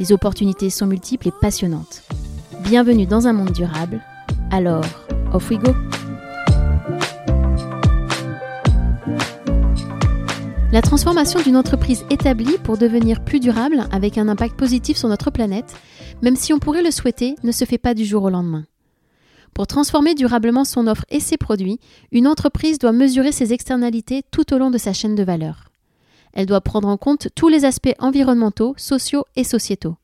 Les opportunités sont multiples et passionnantes. Bienvenue dans un monde durable. Alors, off we go! La transformation d'une entreprise établie pour devenir plus durable avec un impact positif sur notre planète, même si on pourrait le souhaiter, ne se fait pas du jour au lendemain. Pour transformer durablement son offre et ses produits, une entreprise doit mesurer ses externalités tout au long de sa chaîne de valeur. Elle doit prendre en compte tous les aspects environnementaux, sociaux et sociétaux.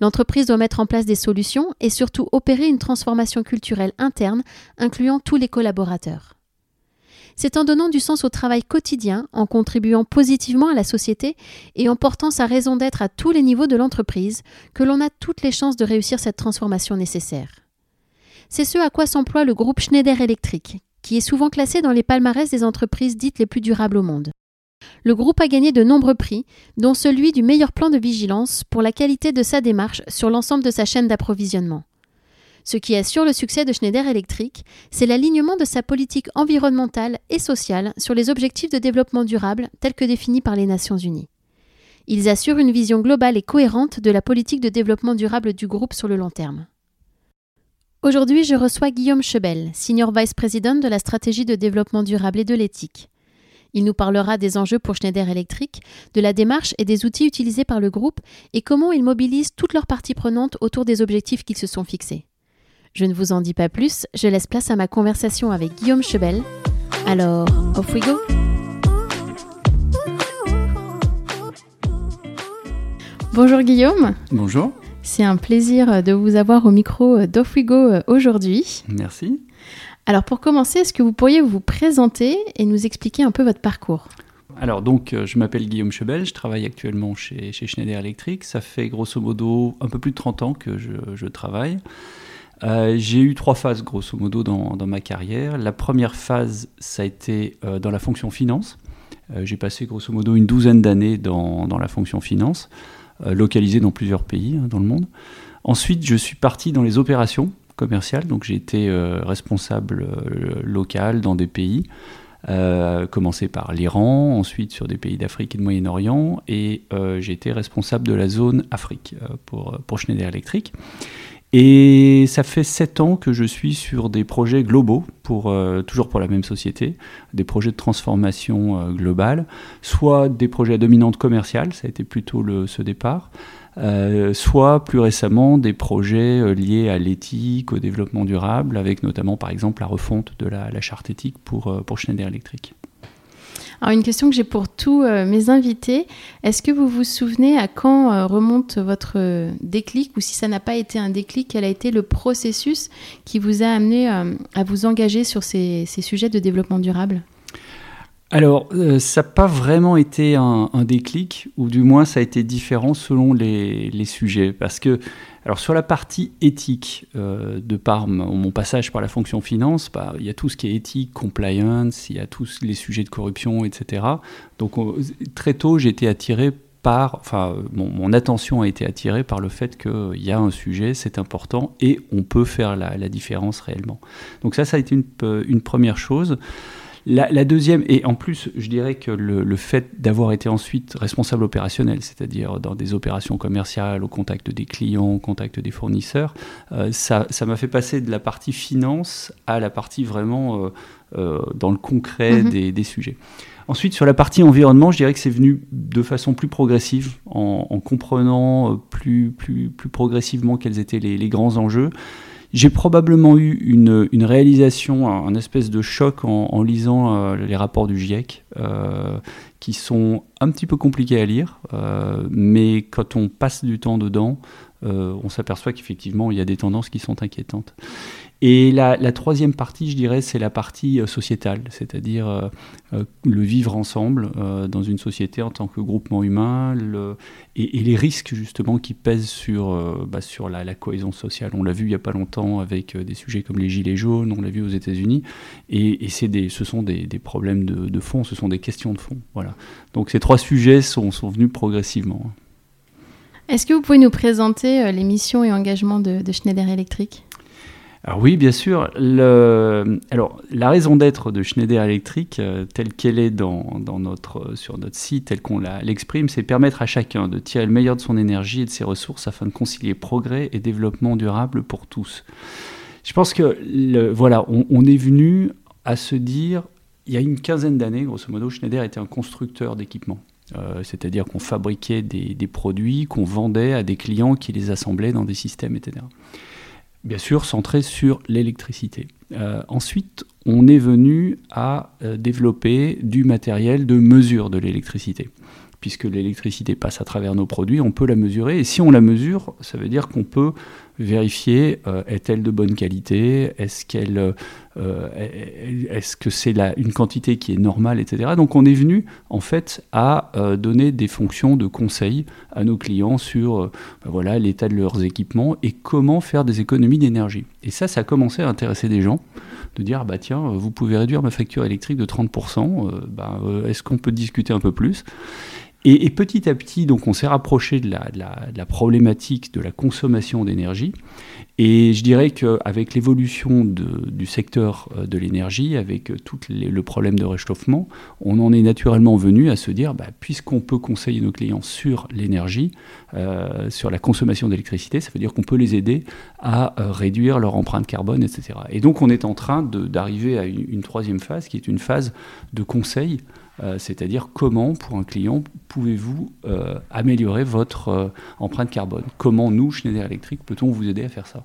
L'entreprise doit mettre en place des solutions et surtout opérer une transformation culturelle interne incluant tous les collaborateurs. C'est en donnant du sens au travail quotidien, en contribuant positivement à la société et en portant sa raison d'être à tous les niveaux de l'entreprise que l'on a toutes les chances de réussir cette transformation nécessaire. C'est ce à quoi s'emploie le groupe Schneider Electric, qui est souvent classé dans les palmarès des entreprises dites les plus durables au monde. Le groupe a gagné de nombreux prix, dont celui du meilleur plan de vigilance pour la qualité de sa démarche sur l'ensemble de sa chaîne d'approvisionnement. Ce qui assure le succès de Schneider Electric, c'est l'alignement de sa politique environnementale et sociale sur les objectifs de développement durable tels que définis par les Nations Unies. Ils assurent une vision globale et cohérente de la politique de développement durable du groupe sur le long terme. Aujourd'hui, je reçois Guillaume Chebel, Senior Vice President de la stratégie de développement durable et de l'éthique. Il nous parlera des enjeux pour Schneider Electric, de la démarche et des outils utilisés par le groupe et comment ils mobilisent toutes leurs parties prenantes autour des objectifs qu'ils se sont fixés. Je ne vous en dis pas plus, je laisse place à ma conversation avec Guillaume Chebel. Alors, off we go Bonjour Guillaume. Bonjour. C'est un plaisir de vous avoir au micro d'Off We Go aujourd'hui. Merci. Alors pour commencer, est-ce que vous pourriez vous présenter et nous expliquer un peu votre parcours? Alors donc, je m'appelle Guillaume Chebel, je travaille actuellement chez, Schneider Electric. Ça fait grosso modo un peu plus de 30 ans que je travaille. Euh, j'ai eu trois phases, grosso modo, dans, ma carrière. La première phase, ça a été euh, dans la fonction finance. Euh, j'ai passé, grosso modo, une douzaine d'années dans, la fonction finance, localisée dans plusieurs pays hein, dans le monde. Ensuite, je suis parti dans les opérations commerciales. Donc, j'ai été responsable local dans des pays. commencé par l'Iran, ensuite sur des pays d'Afrique et de Moyen-Orient, et j'ai été responsable de la zone Afrique pour, pour Schneider Electric. Et ça fait sept ans que je suis sur des projets globaux, pour, euh, toujours pour la même société, des projets de transformation euh, globale, soit des projets à dominante commerciale, ça a été plutôt le, ce départ, euh, soit plus récemment des projets liés à l'éthique, au développement durable, avec notamment par exemple la refonte de la, la charte éthique pour, pour Schneider Electric. Alors une question que j'ai pour tous euh, mes invités, est-ce que vous vous souvenez à quand euh, remonte votre euh, déclic ou si ça n'a pas été un déclic, quel a été le processus qui vous a amené à vous engager sur ces, sujets de développement durable? Alors, ça n'a pas vraiment été un, déclic, ou du moins ça a été différent selon les, les sujets. Parce que alors sur la partie éthique, euh, de par mon passage par la fonction finance, bah, il y a tout ce qui est éthique, compliance, il y a tous les sujets de corruption, etc. Donc très tôt, j'ai été attiré par, enfin, mon, attention a été attirée par le fait qu'il y a un sujet, c'est important et on peut faire la, la, différence réellement. Donc ça, ça a été une, une première chose. La, deuxième, et en plus, je dirais que le, fait d'avoir été ensuite responsable opérationnel, c'est-à-dire dans des opérations commerciales, au contact des clients, au contact des fournisseurs, euh, ça m'a fait passer de la partie finance à la partie vraiment euh, euh, dans le concret mhm. des, sujets. Ensuite, sur la partie environnement, je dirais que c'est venu de façon plus progressive, en, comprenant plus, plus, plus progressivement quels étaient les grands enjeux. J'ai probablement eu une, une, réalisation, un, espèce de choc en, lisant euh, les rapports du GIEC, euh, qui sont un petit peu compliqués à lire, euh, mais quand on passe du temps dedans, on s'aperçoit qu'effectivement, il y a des tendances qui sont inquiétantes. Et la, troisième partie, je dirais, c'est la partie euh, sociétale, c'est-à-dire euh, euh, le vivre ensemble dans une société en tant que groupement humain et, les risques justement qui pèsent sur, bah, sur la, cohésion sociale. On l'a vu il n'y a pas longtemps avec des sujets comme les gilets jaunes, on l'a vu aux États-Unis, et, des, ce sont des, problèmes de, fond, ce sont des questions de fond. Voilà. Donc ces trois sujets sont, venus progressivement. Est-ce que vous pouvez nous présenter les missions et engagements de Schneider Electric? Alors oui, bien sûr. Alors, la raison d'être de Schneider Electric, euh, telle qu'elle est dans, notre, sur notre site, telle qu'on l'exprime, c'est permettre à chacun de tirer le meilleur de son énergie et de ses ressources afin de concilier progrès et développement durable pour tous. Je pense que voilà, on, est venu à se dire, il y a une quinzaine d'années, grosso modo, Schneider était un constructeur d'équipements. Euh, c'est-à-dire qu'on fabriquait des, des produits qu'on vendait à des clients qui les assemblaient dans des systèmes, etc bien sûr centré sur l'électricité. Euh, ensuite, on est venu à euh, développer du matériel de mesure de l'électricité. Puisque l'électricité passe à travers nos produits, on peut la mesurer. Et si on la mesure, ça veut dire qu'on peut vérifier euh, est-elle de bonne qualité, est-ce qu'elle, est-ce que c'est une quantité qui est normale, etc. Donc on est venu en fait à euh, donner des fonctions de conseil à nos clients sur ben voilà l'état de leurs équipements et comment faire des économies d'énergie. Et ça, ça a commencé à intéresser des gens de dire bah tiens, vous pouvez réduire ma facture électrique de 30%, bah, est-ce qu'on peut discuter un peu plus? Et, petit à petit, donc, on s'est rapproché de la, problématique de la consommation d'énergie. Et je dirais qu'avec l'évolution du secteur euh, de l'énergie, avec euh, tout le problème de réchauffement, on en est naturellement venu à se dire, bah, puisqu'on peut conseiller nos clients sur l'énergie, euh, sur la consommation d'électricité, ça veut dire qu'on peut les aider à réduire leur empreinte carbone, etc. Et donc on est en train d'arriver à une, une, troisième phase, qui est une phase de conseil euh, c'est-à-dire comment, pour un client, pouvez-vous euh, améliorer votre euh, empreinte carbone? Comment, nous, Schneider Electric, peut-on vous aider à faire ça?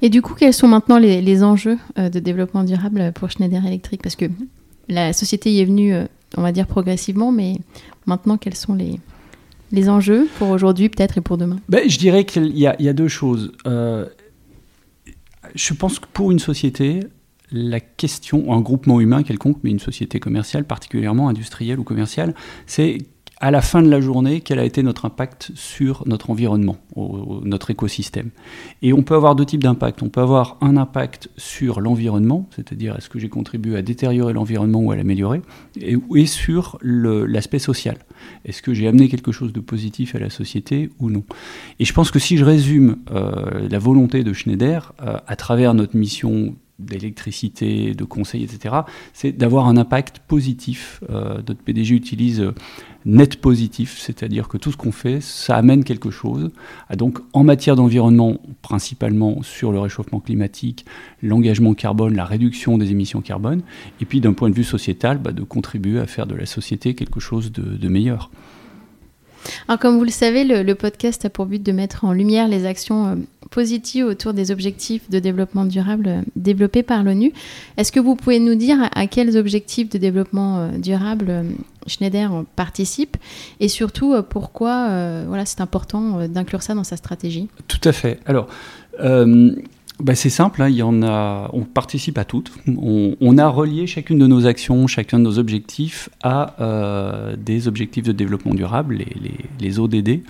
Et du coup, quels sont maintenant les, enjeux de développement durable pour Schneider Electric? Parce que la société y est venue, on va dire, progressivement, mais maintenant, quels sont les, les enjeux pour aujourd'hui, peut-être, et pour demain? Ben, Je dirais qu'il y, y, a deux choses. je pense que pour une société, la question, un groupement humain quelconque, mais une société commerciale, particulièrement industrielle ou commerciale, c'est à la fin de la journée, quel a été notre impact sur notre environnement, notre écosystème. Et on peut avoir deux types d'impacts. On peut avoir un impact sur l'environnement, c'est-à-dire est-ce que j'ai contribué à détériorer l'environnement ou à l'améliorer, et, sur l'aspect social. Est-ce que j'ai amené quelque chose de positif à la société ou non? Et je pense que si je résume euh, la volonté de Schneider euh, à travers notre mission d'électricité, de conseil, etc., c'est d'avoir un impact positif. Euh, notre PDG utilise euh, net positif, c'est-à-dire que tout ce qu'on fait, ça amène quelque chose. Ah, donc en matière d'environnement, principalement sur le réchauffement climatique, l'engagement carbone, la réduction des émissions carbone, et puis d'un point de vue sociétal, bah, de contribuer à faire de la société quelque chose de meilleur. Alors, comme vous le savez, le, podcast a pour but de mettre en lumière les actions euh, positives autour des objectifs de développement durable euh, développés par l'ONU. Est-ce que vous pouvez nous dire à, quels objectifs de développement euh, durable Schneider participe et surtout pourquoi voilà, c'est important d'inclure ça dans sa stratégie? Tout à fait. Alors, bah, c'est simple, hein, il y en a, on participe à toutes. On, a relié chacune de nos actions, chacun de nos objectifs à euh, des objectifs de développement durable, les, ODD,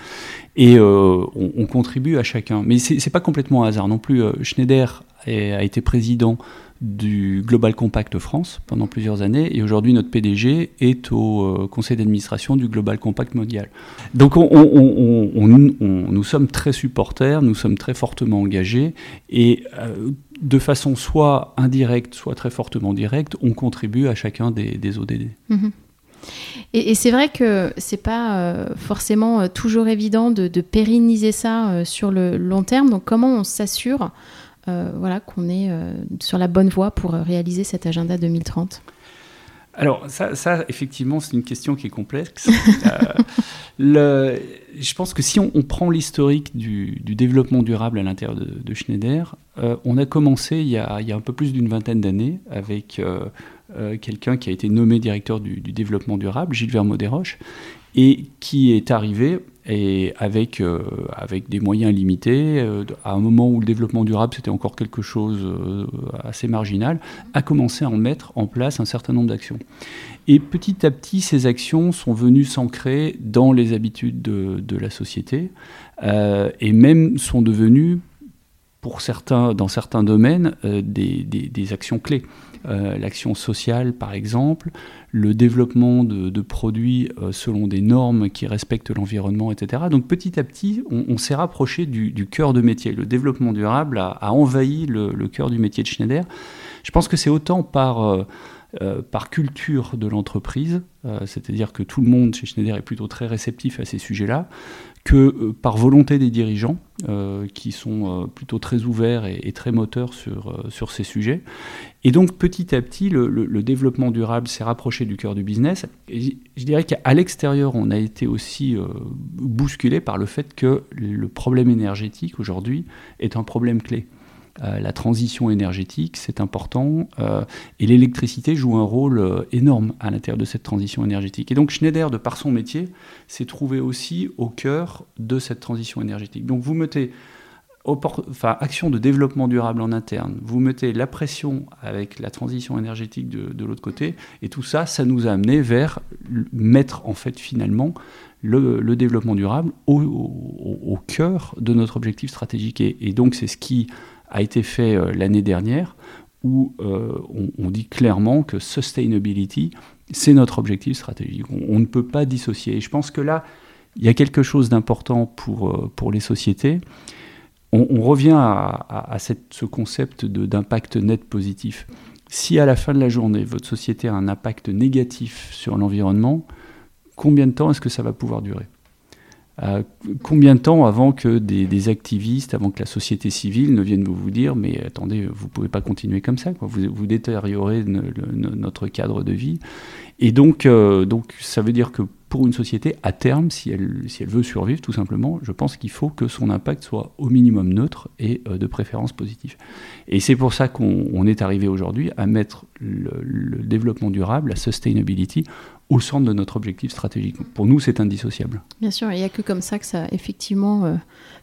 et euh, on, contribue à chacun. Mais c'est n'est pas complètement un hasard non plus. Euh, Schneider a été président du Global Compact France pendant plusieurs années et aujourd'hui notre PDG est au euh, conseil d'administration du Global Compact mondial. Donc on, nous sommes très supporters, nous sommes très fortement engagés et euh, de façon soit indirecte, soit très fortement directe, on contribue à chacun des, ODD. Mhm. Et, c'est vrai que c'est pas euh, forcément toujours évident de, pérenniser ça sur le long terme. Donc comment on s'assure voilà, qu'on est euh, sur la bonne voie pour euh, réaliser cet agenda 2030 alors ça, effectivement, c'est une question qui est complexe. le, je pense que si on, prend l'historique du, développement durable à l'intérieur de, Schneider, on a commencé il y a, un peu plus d'une vingtaine d'années avec quelqu'un qui a été nommé directeur du, développement durable, Gilles Vermeau desroches, et qui est arrivé et avec, euh, avec des moyens limités, euh, à un moment où le développement durable c'était encore quelque chose euh, assez marginal, a commencé à en mettre en place un certain nombre d'actions. Et petit à petit, ces actions sont venues s'ancrer dans les habitudes de, la société et même sont devenues, pour certains, dans certains domaines, des, des actions clés. Euh, l'action sociale par exemple, le développement de, produits euh, selon des normes qui respectent l'environnement, etc. Donc petit à petit, on, s'est rapproché du, cœur de métier. Le développement durable a, envahi le, cœur du métier de Schneider. Je pense que c'est autant par... Euh, par culture de l'entreprise, c'est-à-dire que tout le monde chez Schneider est plutôt très réceptif à ces sujets-là, que euh, par volonté des dirigeants, euh, qui sont euh, plutôt très ouverts et, très moteurs sur, sur ces sujets. Et donc petit à petit, le, développement durable s'est rapproché du cœur du business. Je dirais qu'à l'extérieur, on a été aussi bousculé par le fait que le problème énergétique aujourd'hui est un problème clé. Euh, la transition énergétique, c'est important, euh, et l'électricité joue un rôle euh, énorme à l'intérieur de cette transition énergétique. Et donc Schneider, de par son métier, s'est trouvé aussi au cœur de cette transition énergétique. Donc vous mettez enfin, action de développement durable en interne, vous mettez la pression avec la transition énergétique de, l'autre côté, et tout ça, ça nous a amené vers mettre en fait finalement le, développement durable au, cœur de notre objectif stratégique. et donc c'est ce qui a été fait euh, l'année dernière, où euh, on, dit clairement que sustainability, c'est notre objectif stratégique. On, ne peut pas dissocier. Et je pense que là, il y a quelque chose d'important pour, euh, pour les sociétés. On, revient à, cette, ce concept d'impact net positif. Si à la fin de la journée, votre société a un impact négatif sur l'environnement, combien de temps est-ce que ça va pouvoir durer? Euh, combien de temps avant que des, activistes, avant que la société civile ne vienne vous, dire mais attendez, vous pouvez pas continuer comme ça. Vous, vous détériorez notre cadre de vie. Et donc, euh, donc ça veut dire que pour une société, à terme, si elle, si elle veut survivre, tout simplement, je pense qu'il faut que son impact soit au minimum neutre et euh, de préférence positif. Et c'est pour ça qu'on est arrivé aujourd'hui à mettre le, le, développement durable, la sustainability, au centre de notre objectif stratégique. Pour nous, c'est indissociable. Bien sûr, il n'y a que comme ça que ça effectivement euh,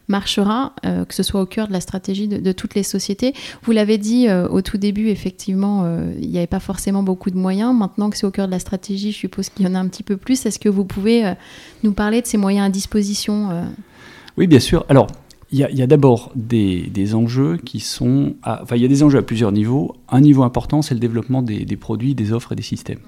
marchera, euh, que ce soit au cœur de la stratégie de, toutes les sociétés. Vous l'avez dit euh, au tout début, effectivement, il n'y avait pas forcément beaucoup de moyens. Maintenant que c'est au cœur de la stratégie, je suppose qu'il y en a un petit peu plus. Est-ce que vous pouvez nous parler de ces moyens à disposition Oui, bien sûr. Alors, il y a, d'abord des, enjeux qui sont... enfin, il y a des enjeux à plusieurs niveaux. Un niveau important, c'est le développement des, des produits, des offres et des systèmes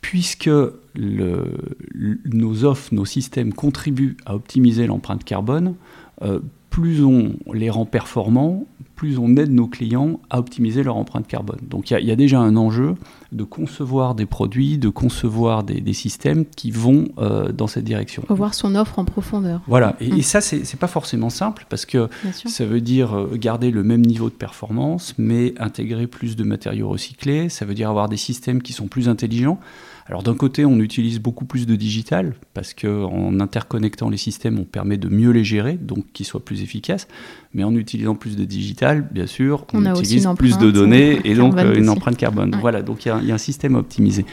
puisque nos offres, nos systèmes contribuent à optimiser l'empreinte carbone, euh, plus on les rend performants, plus on aide nos clients à optimiser leur empreinte carbone. Donc il y, a déjà un enjeu de concevoir des produits, de concevoir des, systèmes qui vont euh, dans cette direction. Revoir son offre en profondeur. Voilà, et, mm. ça c'est pas forcément simple parce que ça veut dire euh, garder le même niveau de performance, mais intégrer plus de matériaux recyclés, ça veut dire avoir des systèmes qui sont plus intelligents. Alors d'un côté, on utilise beaucoup plus de digital parce qu'en interconnectant les systèmes, on permet de mieux les gérer, donc qu'ils soient plus efficaces. Mais en utilisant plus de digital, bien sûr, on, utilise plus de données et donc euh, une empreinte carbone. Voilà, donc il y, a un système optimisé.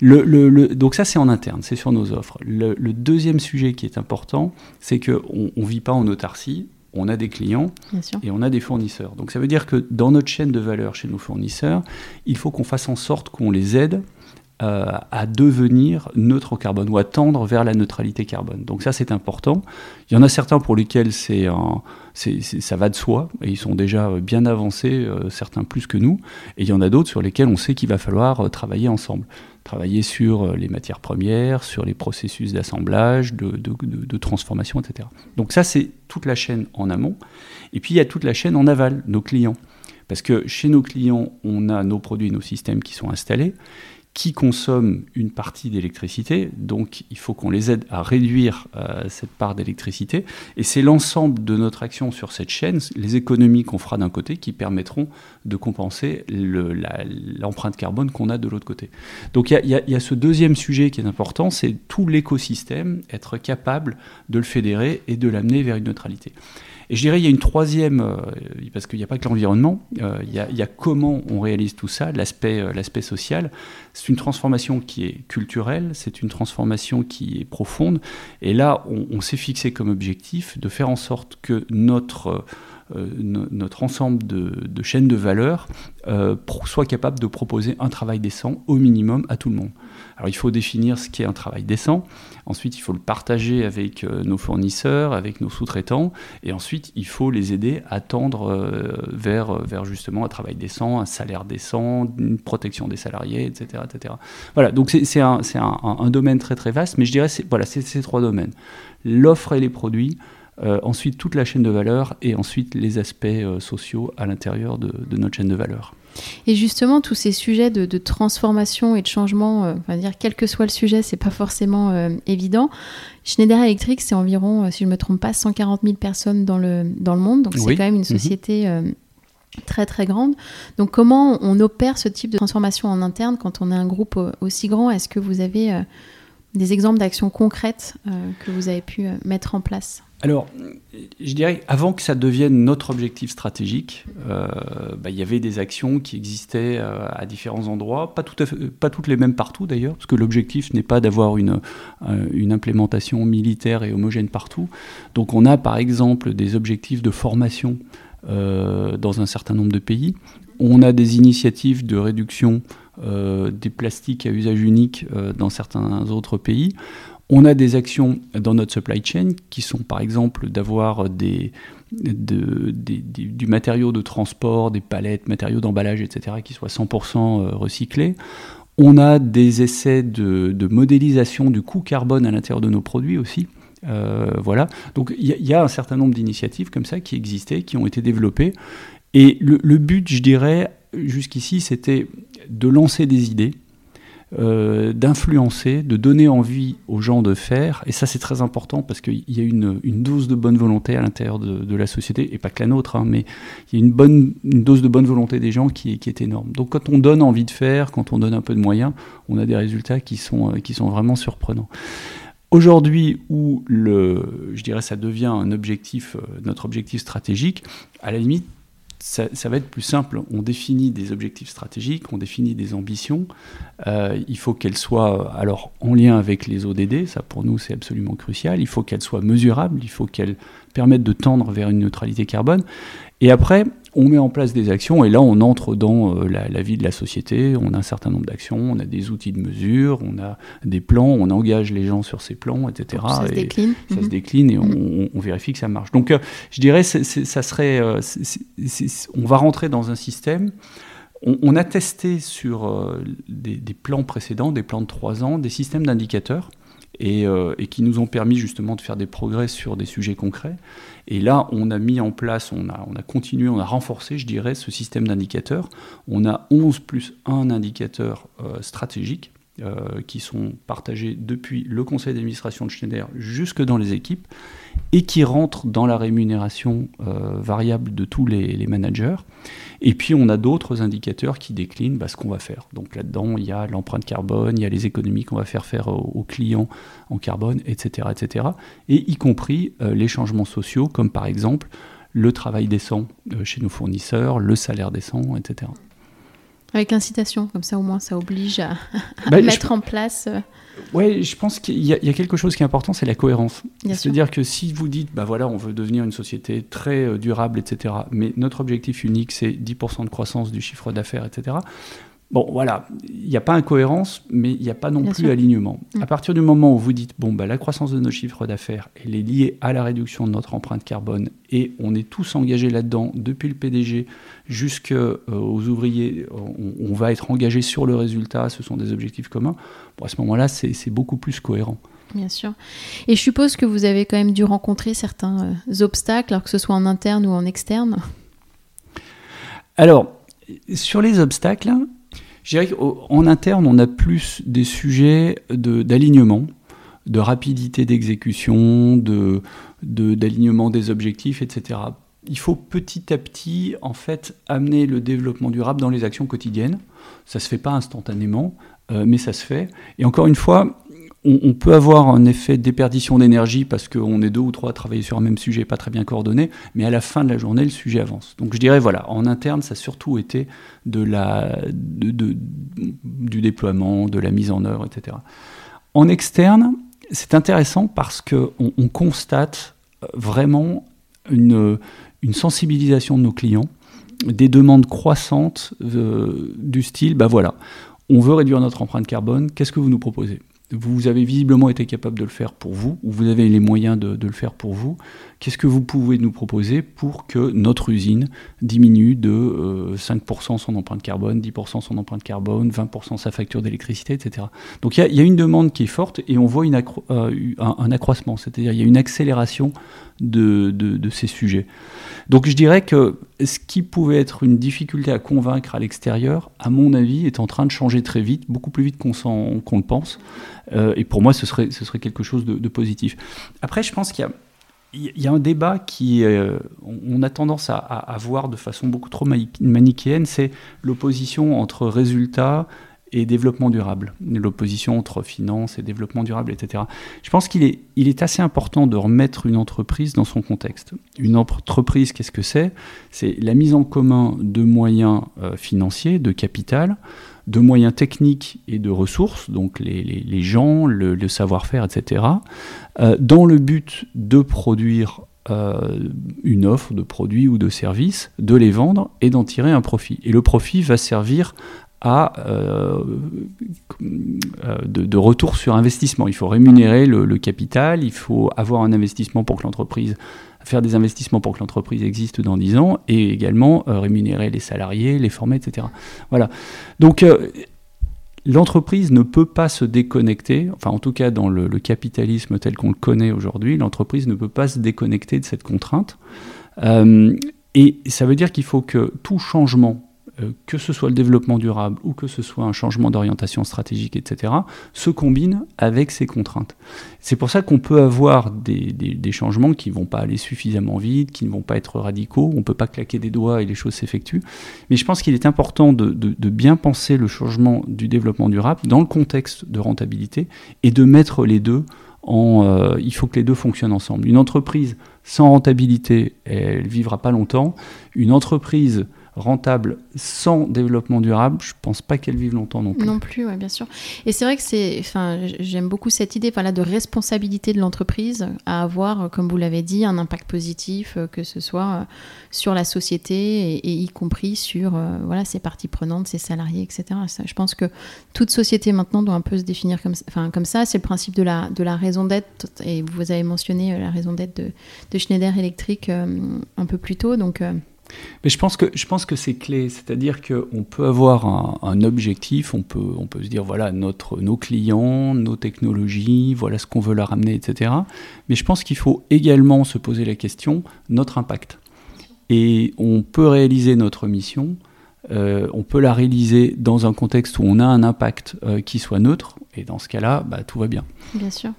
Le, donc ça, c'est en interne, c'est sur nos offres. Le, deuxième sujet qui est important, c'est qu'on ne vit pas en autarcie, on a des clients et on a des fournisseurs. Donc ça veut dire que dans notre chaîne de valeur chez nos fournisseurs, il faut qu'on fasse en sorte qu'on les aide euh, à devenir neutre au carbone ou à tendre vers la neutralité carbone. Donc ça c'est important. Il y en a certains pour lesquels c'est ça va de soi et ils sont déjà bien avancés, euh, certains plus que nous. Et il y en a d'autres sur lesquels on sait qu'il va falloir euh, travailler ensemble. Travailler sur les matières premières, sur les processus d'assemblage, de, de, transformation, etc. Donc ça c'est toute la chaîne en amont. Et puis il y a toute la chaîne en aval, nos clients. Parce que chez nos clients, on a nos produits, nos systèmes qui sont installés qui consomment une partie d'électricité, donc il faut qu'on les aide à réduire euh, cette part d'électricité. Et c'est l'ensemble de notre action sur cette chaîne, les économies qu'on fera d'un côté, qui permettront de compenser l'empreinte carbone qu'on a de l'autre côté. Donc il y, y, a ce deuxième sujet qui est important, c'est tout l'écosystème, être capable de le fédérer et de l'amener vers une neutralité. Et je dirais, il y a une troisième, euh, parce qu'il n'y a pas que l'environnement, euh, il, y a comment on réalise tout ça, l'aspect l'aspect social. C'est une transformation qui est culturelle, c'est une transformation qui est profonde. Et là, on, s'est fixé comme objectif de faire en sorte que notre... notre ensemble de, chaînes de valeur soit capable de proposer un travail décent au minimum à tout le monde. Alors il faut définir ce qu'est un travail décent, ensuite il faut le partager avec euh, nos fournisseurs, avec nos sous-traitants, et ensuite il faut les aider à tendre euh, vers, euh, justement un travail décent, un salaire décent, une protection des salariés, etc. etc. Voilà, donc c'est un, domaine très très vaste, mais je dirais c'est ces trois domaines. L'offre et les produits, ensuite toute la chaîne de valeur et ensuite les aspects sociaux à l'intérieur de, de, notre chaîne de valeur. Et justement, tous ces sujets de, transformation et de changement, euh, on va dire quel que soit le sujet, c'est pas forcément euh, évident. Schneider Electric, c'est environ, euh, si je ne me trompe pas, 140 000 personnes dans le, dans le monde. Donc c'est quand même une mhm. société très très grande. Donc comment on opère ce type de transformation en interne quand on est un groupe aussi grand? Est-ce que vous avez des exemples d'actions concrètes que vous avez pu mettre en place? Alors, je dirais, avant que ça devienne notre objectif stratégique, euh, bah, il y avait des actions qui existaient euh, à différents endroits, fait, pas toutes les mêmes partout d'ailleurs, parce que l'objectif n'est pas d'avoir euh, une implémentation militaire et homogène partout. Donc on a par exemple des objectifs de formation dans un certain nombre de pays. On a des initiatives de réduction des plastiques à usage unique dans certains autres pays. On a des actions dans notre supply chain qui sont par exemple d'avoir du matériau de transport, des palettes, matériaux d'emballage, etc., qui soient 100% euh, recyclés. On a des essais de, modélisation du coût carbone à l'intérieur de nos produits aussi. Euh, voilà. Donc il y, a un certain nombre d'initiatives comme ça qui existaient, qui ont été développées. Et le but, je dirais, jusqu'ici, c'était de lancer des idées, euh, d'influencer, de donner envie aux gens de faire. Et ça, c'est très important parce qu'il y a une, dose de bonne volonté à l'intérieur de, la société, et pas que la nôtre, hein, mais il y a une, bonne, dose de bonne volonté des gens qui, est énorme. Donc quand on donne envie de faire, quand on donne un peu de moyens, on a des résultats qui sont, euh, qui sont vraiment surprenants. Aujourd'hui, où le, je dirais, ça devient un objectif, euh, notre objectif stratégique, à la limite, ça, va être plus simple. On définit des objectifs stratégiques, on définit des ambitions. Euh, il faut qu'elles soient alors en lien avec les ODD, ça pour nous c'est absolument crucial. Il faut qu'elles soient mesurables, il faut qu'elles permettent de tendre vers une neutralité carbone. Et après, on met en place des actions et là on entre dans euh, la, vie de la société, on a un certain nombre d'actions, on a des outils de mesure, on a des plans, on engage les gens sur ces plans, etc. Ça se décline. Ça se mhm. décline et mhm. on, vérifie que ça marche. Donc euh, je dirais, ça serait, euh, on va rentrer dans un système. On, a testé sur des, des, plans précédents, des plans de trois ans, des systèmes d'indicateurs et, qui nous ont permis justement de faire des progrès sur des sujets concrets. Et là, on a mis en place, on a, on a continué, on a renforcé, je dirais, ce système d'indicateurs. On a 11 plus 1 indicateur euh, stratégique euh, qui sont partagés depuis le conseil d'administration de Schneider jusque dans les équipes et qui rentrent dans la rémunération variable de tous les managers. Et puis on a d'autres indicateurs qui déclinent bah, ce qu'on va faire. Donc là-dedans, il y a l'empreinte carbone, il y a les économies qu'on va faire faire aux, clients en carbone, etc., etc. Et y compris euh, les changements sociaux, comme par exemple le travail décent euh, chez nos fournisseurs, le salaire décent, etc. Avec incitation, comme ça au moins ça oblige à, bah, mettre en place. Euh, oui, je pense qu'il y, a quelque chose qui est important, c'est la cohérence. C'est-à-dire que si vous dites, bah voilà, on veut devenir une société très euh, durable, etc., mais notre objectif unique, c'est 10% de croissance du chiffre d'affaires, etc., Bon, voilà, il n'y a pas incohérence, mais il n'y a pas non plus alignement. Mm. À partir du moment où vous dites, bon, bah, la croissance de nos chiffres d'affaires, elle est liée à la réduction de notre empreinte carbone, et on est tous engagés là-dedans, depuis le PDG jusqu'aux euh, ouvriers, on, va être engagés sur le résultat, ce sont des objectifs communs, bon, à ce moment-là, c'est beaucoup plus cohérent. Bien sûr. Et je suppose que vous avez quand même dû rencontrer certains euh, obstacles, alors que ce soit en interne ou en externe? Alors, sur les obstacles, je dirais qu'en interne, on a plus des sujets d'alignement, de, rapidité d'exécution, de, d'alignement des objectifs, etc. Il faut petit à petit, en fait, amener le développement durable dans les actions quotidiennes. Ça ne se fait pas instantanément, euh, mais ça se fait. Et encore une fois, on, peut avoir un effet de déperdition d'énergie parce qu'on est deux ou trois à travailler sur un même sujet pas très bien coordonné, mais à la fin de la journée, le sujet avance. Donc je dirais, voilà, en interne, ça a surtout été de la, du déploiement, de la mise en œuvre, etc. En externe, c'est intéressant parce qu'on on constate vraiment une, sensibilisation de nos clients, des demandes croissantes euh, du style, bah voilà, on veut réduire notre empreinte carbone, qu'est-ce que vous nous proposez? Vous avez visiblement été capable de le faire pour vous, ou vous avez les moyens de, le faire pour vous. Qu'est-ce que vous pouvez nous proposer pour que notre usine diminue de 5% euh, son empreinte carbone, 10% son empreinte carbone, 20% sa facture d'électricité, etc. Donc il y, a une demande qui est forte et on voit une euh, un, accroissement, c'est-à-dire il y a une accélération de, ces sujets. Donc je dirais que ce qui pouvait être une difficulté à convaincre à l'extérieur, à mon avis, est en train de changer très vite, beaucoup plus vite qu'on le pense. Euh, et pour moi, ce serait, ce serait quelque chose de, positif. Après, je pense qu'il y a un débat qui, euh, on a tendance à, voir de façon beaucoup trop manichéenne, c'est l'opposition entre résultats, et développement durable, l'opposition entre finance et développement durable, etc. Je pense qu'il est, il est assez important de remettre une entreprise dans son contexte. Une entreprise, qu'est-ce que c'est? C'est la mise en commun de moyens euh, financiers, de capital, de moyens techniques et de ressources, donc les, les, gens, le, savoir-faire, etc., euh, dans le but de produire euh, une offre de produits ou de services, de les vendre et d'en tirer un profit. Et le profit va servir à, euh, euh, de, retour sur investissement. Il faut rémunérer le, capital, il faut avoir un investissement pour que l'entreprise, faire des investissements pour que l'entreprise existe dans 10 ans, et également euh, rémunérer les salariés, les former, etc. Voilà. Donc l'entreprise ne peut pas se déconnecter, enfin en tout cas dans le, capitalisme tel qu'on le connaît aujourd'hui, l'entreprise ne peut pas se déconnecter de cette contrainte. et ça veut dire qu'il faut que tout changement que ce soit le développement durable ou que ce soit un changement d'orientation stratégique, etc., se combine avec ces contraintes. C'est pour ça qu'on peut avoir des, changements qui ne vont pas aller suffisamment vite, qui ne vont pas être radicaux, on ne peut pas claquer des doigts et les choses s'effectuent. Mais je pense qu'il est important de, bien penser le changement du développement durable dans le contexte de rentabilité et de mettre les deux en... Euh, il faut que les deux fonctionnent ensemble. Une entreprise sans rentabilité, elle vivra pas longtemps. Une entreprise rentable sans développement durable, je pense pas qu'elle vive longtemps non plus. Non plus, bien sûr. Et c'est vrai que c'est, enfin, j'aime beaucoup cette idée, voilà, de responsabilité de l'entreprise à avoir, comme vous l'avez dit, un impact positif, euh, que ce soit euh, sur la société et, y compris sur, euh, voilà, ses parties prenantes, ses salariés, etc. je pense que toute société maintenant doit un peu se définir comme, enfin, comme ça. C'est le principe de la, de la raison d'être. Et vous avez mentionné la raison d'être de, de, Schneider Electric un peu plus tôt, donc. Je pense que, je pense que c'est clé, c'est-à-dire qu'on peut avoir un, objectif, on peut, on peut se dire voilà notre, nos clients, nos technologies, voilà ce qu'on veut leur amener, etc. Mais je pense qu'il faut également se poser la question notre impact. Et on peut réaliser notre mission euh, on peut la réaliser dans un contexte où on a un impact euh, qui soit neutre, et dans ce cas-là, bah, tout va bien. Bien sûr.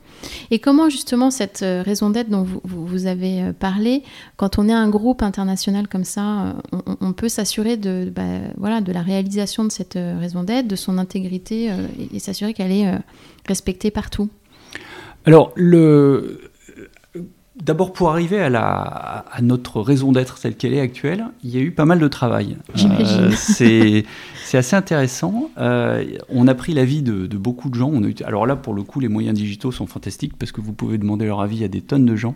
Et comment justement cette euh, raison d'être dont vous, avez parlé, quand on est un groupe international comme ça, on, peut s'assurer de, bah, voilà, de la réalisation de cette raison d'être, de son intégrité, et s'assurer qu'elle est respectée partout? Alors, le, D'abord, pour arriver à, la, à notre raison d'être telle qu'elle est actuelle, il y a eu pas mal de travail. Euh, c'est assez intéressant. Euh, on a pris l'avis de, de beaucoup de gens. On a eu, alors là, pour le coup, les moyens digitaux sont fantastiques parce que vous pouvez demander leur avis à des tonnes de gens.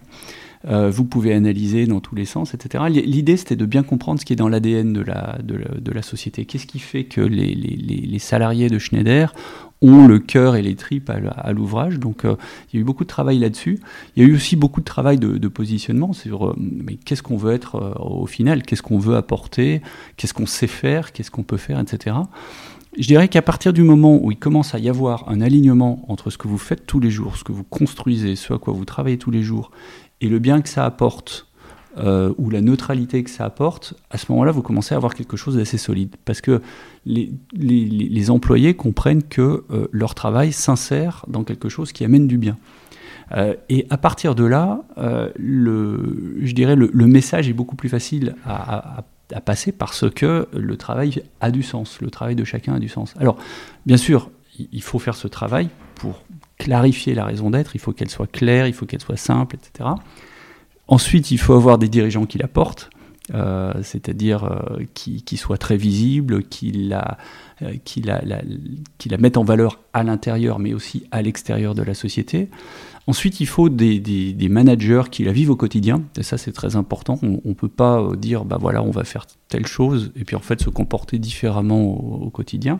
Euh, vous pouvez analyser dans tous les sens, etc. L'idée, c'était de bien comprendre ce qui est dans l'ADN de la, société. Qu'est-ce qui fait que les, salariés de Schneider ont le cœur et les tripes à, l'ouvrage? Donc euh, il y a eu beaucoup de travail là-dessus. Il y a eu aussi beaucoup de travail de, positionnement sur euh, qu'est-ce qu'on veut être au final, qu'est-ce qu'on veut apporter, qu'est-ce qu'on sait faire, qu'est-ce qu'on peut faire, etc. Je dirais qu'à partir du moment où il commence à y avoir un alignement entre ce que vous faites tous les jours, ce que vous construisez, ce à quoi vous travaillez tous les jours, et le bien que ça apporte, euh, ou la neutralité que ça apporte, à ce moment-là, vous commencez à avoir quelque chose d'assez solide. Parce que les, employés comprennent que euh, leur travail s'insère dans quelque chose qui amène du bien. Euh, et à partir de là, le, je dirais le, message est beaucoup plus facile à, passer parce que le travail a du sens, le travail de chacun a du sens. Alors, bien sûr, il faut faire ce travail pour clarifier la raison d'être, il faut qu'elle soit claire, il faut qu'elle soit simple, etc. Ensuite, il faut avoir des dirigeants qui la portent, euh, c'est-à-dire euh, qui, qui, soient très visibles, qui la, euh, mettent en valeur à l'intérieur, mais aussi à l'extérieur de la société. Ensuite, il faut des, managers qui la vivent au quotidien, et ça c'est très important. On ne peut pas dire, bah voilà, on va faire telle chose, et puis en fait se comporter différemment au, quotidien.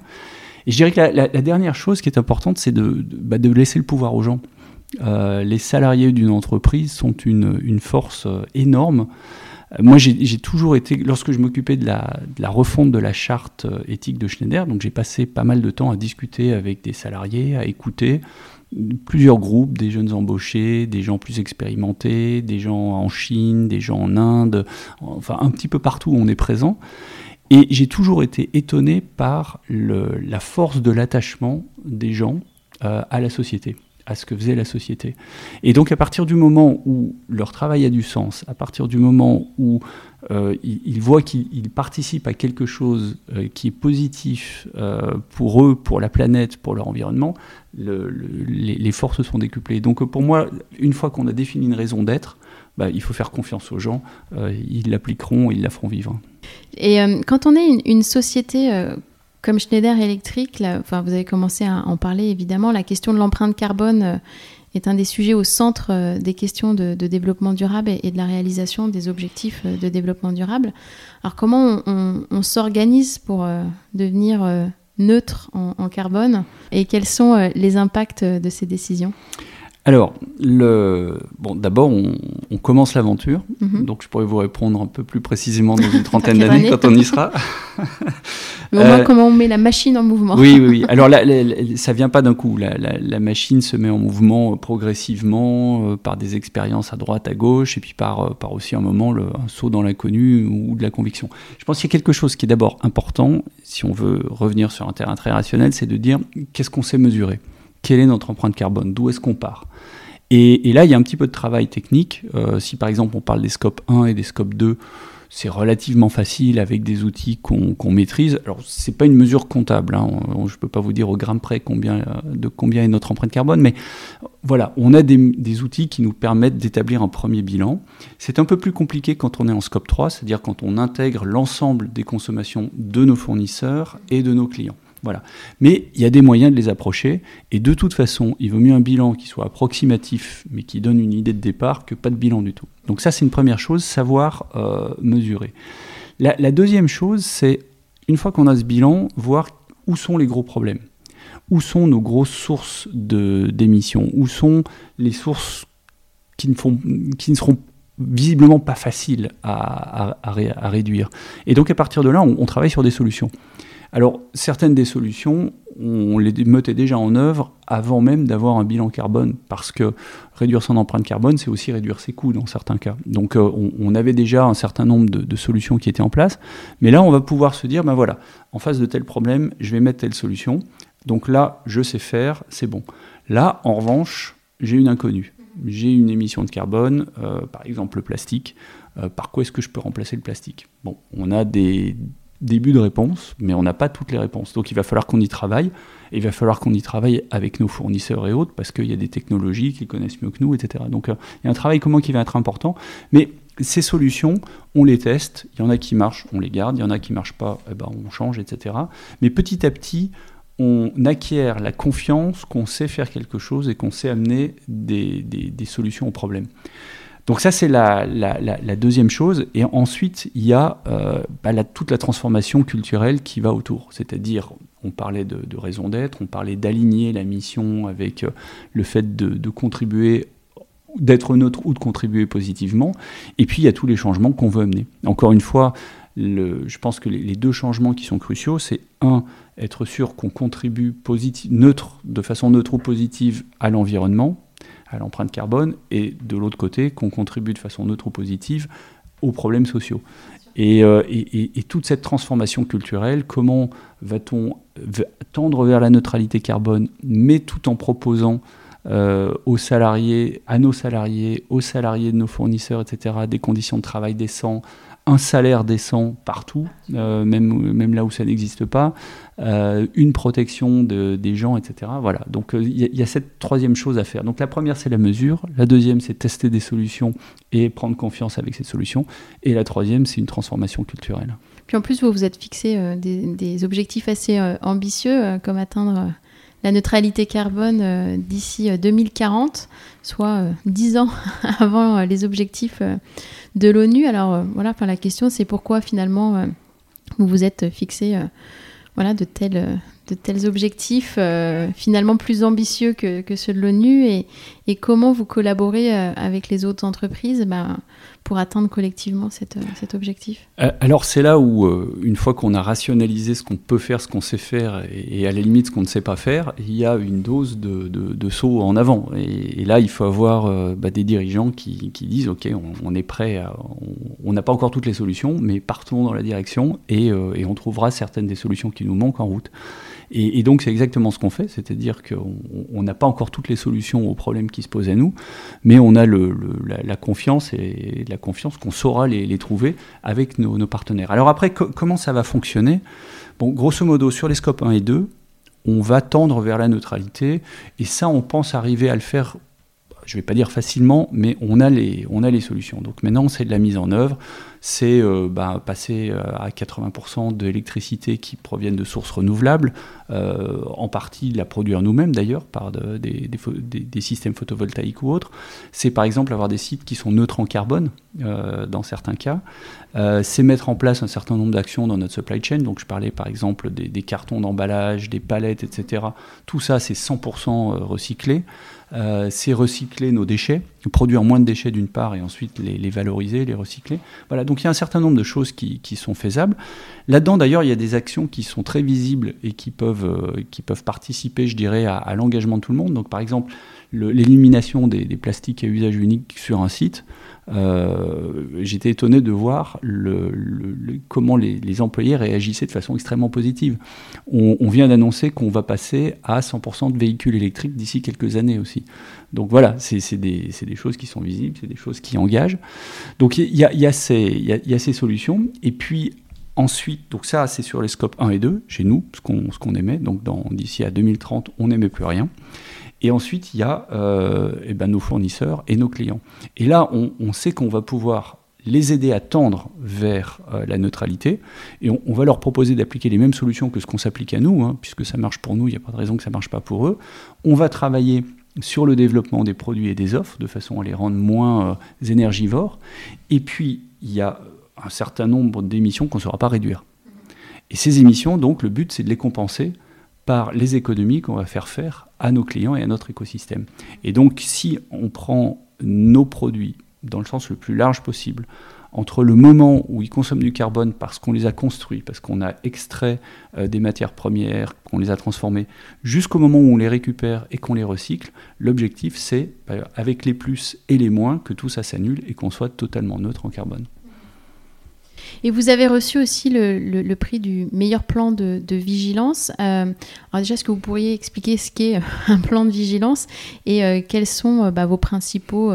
Et je dirais que la, dernière chose qui est importante, c'est de, bah, de, laisser le pouvoir aux gens. les salariés d'une entreprise sont une, une force énorme. Moi, j'ai toujours été, lorsque je m'occupais de la, refonte de la charte euh, éthique de Schneider, donc j'ai passé pas mal de temps à discuter avec des salariés, à écouter plusieurs groupes, des jeunes embauchés, des gens plus expérimentés, des gens en Chine, des gens en Inde, enfin un petit peu partout où on est présent. Et j'ai toujours été étonné par la force de l'attachement des gens euh, à la société à ce que faisait la société. Et donc à partir du moment où leur travail a du sens, à partir du moment où euh, ils, voient qu'ils participent à quelque chose euh, qui est positif pour eux, pour la planète, pour leur environnement, les, forces sont décuplées. Donc pour moi, une fois qu'on a défini une raison d'être, bah, il faut faire confiance aux gens, ils l'appliqueront, ils la feront vivre. Et quand on est une, société comme Schneider Electric, enfin, vous avez commencé à en parler évidemment, la question de l'empreinte carbone euh, est un des sujets au centre euh, des questions de, développement durable et, de la réalisation des objectifs euh, de développement durable. Alors comment on, s'organise pour devenir neutre en, carbone et quels sont les impacts de ces décisions? Alors, le... bon, d'abord, on, commence l'aventure. Mhm. Donc, je pourrais vous répondre un peu plus précisément dans une trentaine d'années quand on y sera. Mais au moins, euh, comment on met la machine en mouvement Oui, oui, oui. Alors, ça ne ça vient pas d'un coup. La, machine se met en mouvement progressivement euh, par des expériences à droite, à gauche, et puis par, euh, par aussi un moment le, un saut dans l'inconnu ou de la conviction. Je pense qu'il y a quelque chose qui est d'abord important, si on veut revenir sur un terrain très rationnel, c'est de dire qu'est-ce qu'on sait mesurer? Quelle est notre empreinte carbone, d'où est-ce qu'on part. Et, là, il y a un petit peu de travail technique. Euh, si par exemple on parle des scopes 1 et des scopes 2, c'est relativement facile avec des outils qu'on maîtrise. Alors, ce n'est pas une mesure comptable. Hein. je ne peux pas vous dire au gramme près combien, euh, de combien est notre empreinte carbone, mais voilà, on a des, des outils qui nous permettent d'établir un premier bilan. C'est un peu plus compliqué quand on est en scope 3, c'est-à-dire quand on intègre l'ensemble des consommations de nos fournisseurs et de nos clients. Voilà. Mais il y a des moyens de les approcher, et de toute façon, il vaut mieux un bilan qui soit approximatif, mais qui donne une idée de départ, que pas de bilan du tout. Donc ça, c'est une première chose, savoir euh, mesurer. La, deuxième chose, c'est, une fois qu'on a ce bilan, voir où sont les gros problèmes. Où sont nos grosses sources d'émissions? Où sont les sources qui ne, seront visiblement pas faciles à, réduire? Et donc à partir de là, on travaille sur des solutions. Alors, certaines des solutions, on les mettait déjà en œuvre avant même d'avoir un bilan carbone, parce que réduire son empreinte carbone, c'est aussi réduire ses coûts dans certains cas. Donc, euh, on, avait déjà un certain nombre de, solutions qui étaient en place, mais là, on va pouvoir se dire, ben voilà, en face de tel problème, je vais mettre telle solution. Donc là, je sais faire, c'est bon. Là, en revanche, j'ai une inconnue. J'ai une émission de carbone, euh, par exemple le plastique. Euh, par quoi est-ce que je peux remplacer le plastique? Bon, on a des, début de réponse, mais on n'a pas toutes les réponses. Donc il va falloir qu'on y travaille, et il va falloir qu'on y travaille avec nos fournisseurs et autres, parce qu'il y a des technologies qu'ils connaissent mieux que nous, etc. Donc euh, il y a un travail commun qui va être important, mais ces solutions, on les teste, il y en a qui marchent, on les garde, il y en a qui ne marchent pas, eh ben, on change, etc. Mais petit à petit, on acquiert la confiance qu'on sait faire quelque chose et qu'on sait amener des, des solutions aux problèmes. Donc ça, c'est la, deuxième chose. Et ensuite, il y a euh, bah, toute la transformation culturelle qui va autour. C'est-à-dire, on parlait de, raison d'être, on parlait d'aligner la mission avec euh, le fait de, contribuer d'être neutre ou de contribuer positivement. Et puis, il y a tous les changements qu'on veut amener. Encore une fois, je pense que les, deux changements qui sont cruciaux, c'est un, être sûr qu'on contribue neutre, de façon neutre ou positive à l'environnement, à l'empreinte carbone, et de l'autre côté, qu'on contribue de façon neutre ou positive aux problèmes sociaux. Euh, et, et, toute cette transformation culturelle, comment va-t-on tendre vers la neutralité carbone, mais tout en proposant euh, aux salariés, à nos salariés, aux salariés de nos fournisseurs, etc., des conditions de travail décentes, un salaire décent partout, euh, même, même là où ça n'existe pas, une protection des gens, etc. Voilà. Donc il y, a cette troisième chose à faire. Donc la première, c'est la mesure. La deuxième, c'est tester des solutions et prendre confiance avec ces solutions. Et la troisième, c'est une transformation culturelle. Puis en plus, vous vous êtes fixé des, objectifs assez ambitieux, comme atteindre la neutralité carbone euh, d'ici 2040, euh, soit 10 euh, ans avant les objectifs de l'ONU. Alors voilà, la question c'est pourquoi finalement vous vous êtes fixé voilà, de tels, de tels objectifs finalement plus ambitieux que, que ceux de l'ONU. Et, et, comment vous collaborez avec les autres entreprises ben, pour atteindre collectivement euh, cet objectif? Euh, Alors c'est là où, euh, une fois qu'on a rationalisé ce qu'on peut faire, ce qu'on sait faire, et, à la limite ce qu'on ne sait pas faire, il y a une dose de, saut en avant. Et, là, il faut avoir bah, des dirigeants qui, disent, OK, on, est prêt, on n'a pas encore toutes les solutions, mais partons dans la direction et on trouvera certaines des solutions qui nous manquent en route. Et, donc c'est exactement ce qu'on fait, c'est-à-dire qu'on n'a pas encore toutes les solutions aux problèmes qui se posent à nous, mais on a la, confiance et la confiance qu'on saura les, trouver avec nos, partenaires. Alors après, comment ça va fonctionner? Bon, grosso modo, sur les scopes 1 et 2, on va tendre vers la neutralité, et ça, on pense arriver à le faire je ne vais pas dire facilement, mais on a les, on a les solutions. Donc maintenant, c'est de la mise en œuvre c'est euh, bah, passer euh, à 80% d'électricité qui proviennent de sources renouvelables, euh, en partie la produire nous-mêmes d'ailleurs par des, systèmes photovoltaïques ou autres. C'est par exemple avoir des sites qui sont neutres en carbone dans certains cas. c'est mettre en place un certain nombre d'actions dans notre supply chain. Donc je parlais par exemple des, des cartons d'emballage, des palettes, etc. Tout ça c'est 100% recyclé. Euh, c'est recycler nos déchets, produire moins de déchets d'une part et ensuite les, valoriser, les recycler. Voilà, donc il y a un certain nombre de choses qui, sont faisables. Là-dedans, d'ailleurs, il y a des actions qui sont très visibles et qui peuvent, euh, qui peuvent participer, je dirais, à, l'engagement de tout le monde. Donc, par exemple, l'élimination des, plastiques à usage unique sur un site. Euh, j'étais étonné de voir comment les, employés réagissaient de façon extrêmement positive. On, vient d'annoncer qu'on va passer à 100% de véhicules électriques d'ici quelques années aussi. Donc voilà, c'est des, choses qui sont visibles, c'est des choses qui engagent. Donc il y a, ces, solutions. Et puis Ensuite, donc ça, c'est sur les scopes 1 et 2, chez nous, ce qu'on émet. Donc d'ici à 2030, on n'émet plus rien. Et ensuite, il y a euh, eh ben, nos fournisseurs et nos clients. Et là, on, sait qu'on va pouvoir les aider à tendre vers euh, la neutralité, et on, va leur proposer d'appliquer les mêmes solutions que ce qu'on s'applique à nous, hein, puisque ça marche pour nous, il n'y a pas de raison que ça ne marche pas pour eux. On va travailler sur le développement des produits et des offres, de façon à les rendre moins euh, énergivores. Et puis, il y a un certain nombre d'émissions qu'on ne saura pas réduire. Et ces émissions, donc, le but, c'est de les compenser par les économies qu'on va faire faire à nos clients et à notre écosystème. Et donc, si on prend nos produits dans le sens le plus large possible, entre le moment où ils consomment du carbone parce qu'on les a construits, parce qu'on a extrait euh, des matières premières, qu'on les a transformées, jusqu'au moment où on les récupère et qu'on les recycle, l'objectif c'est, bah, avec les plus et les moins, que tout ça s'annule et qu'on soit totalement neutre en carbone. Et vous avez reçu aussi le, prix du meilleur plan de, vigilance. Euh, alors déjà, est-ce que vous pourriez expliquer ce qu'est euh, un plan de vigilance et euh, quels sont bah, vos principaux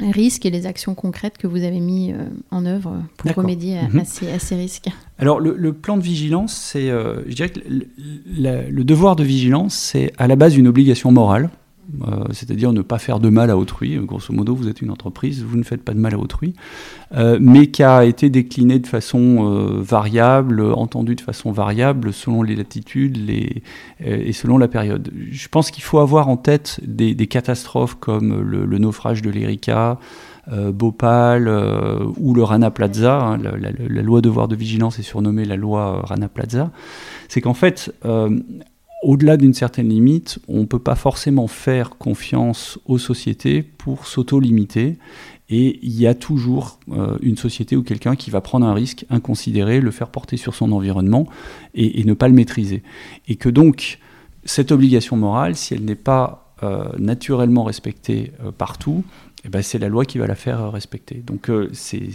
risques et les actions concrètes que vous avez mis en œuvre pour remédier mhm. à, ces, risques? Alors le, plan de vigilance, c'est, je dirais que le devoir de vigilance, c'est à la base une obligation morale euh, c'est-à-dire ne pas faire de mal à autrui. Grosso modo, vous êtes une entreprise, vous ne faites pas de mal à autrui, euh, mais qui a été décliné de façon euh, variable, entendu de façon variable selon les latitudes et selon la période. Je pense qu'il faut avoir en tête des, catastrophes comme le, naufrage de l'Erika, Bhopal ou le Rana Plaza. Hein, la, la, loi devoir de vigilance est surnommée la loi Rana Plaza. C'est qu'en fait, au-delà d'une certaine limite, on ne peut pas forcément faire confiance aux sociétés pour s'auto-limiter. Et il y a toujours euh, une société ou quelqu'un qui va prendre un risque inconsidéré, le faire porter sur son environnement et, ne pas le maîtriser. Et que donc, cette obligation morale, si elle n'est pas euh, naturellement respectée euh, partout, eh ben, c'est la loi qui va la faire respecter. Donc, c'est,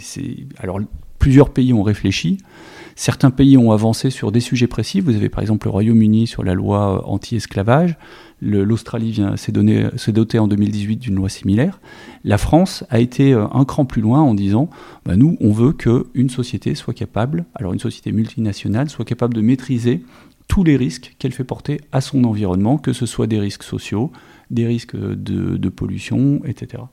alors, plusieurs pays ont réfléchi. Certains pays ont avancé sur des sujets précis. Vous avez par exemple le Royaume-Uni sur la loi euh, anti-esclavage. L'Australie s'est dotée en 2018 d'une loi similaire. La France a été euh, un cran plus loin en disant bah, nous, on veut qu'une société soit capable, alors une société multinationale, soit capable de maîtriser tous les risques qu'elle fait porter à son environnement, que ce soit des risques sociaux, des risques de, pollution, etc.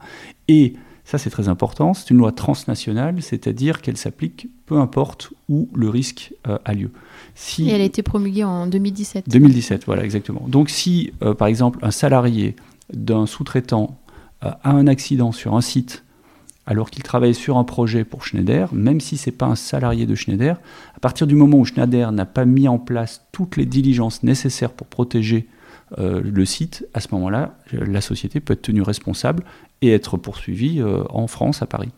Et ça, c'est très important. C'est une loi transnationale, c'est-à-dire qu'elle s'applique peu importe où le risque euh, a lieu. Si, Et elle a été promulguée en 2017. 2017, voilà, exactement. Donc, si, euh, par exemple, un salarié d'un sous-traitant euh, a un accident sur un site alors qu'il travaille sur un projet pour Schneider, même si ce n'est pas un salarié de Schneider, à partir du moment où Schneider n'a pas mis en place toutes les diligences nécessaires pour protéger euh, le site, à ce moment-là, la société peut être tenue responsable et être poursuivie euh, en France, à Paris.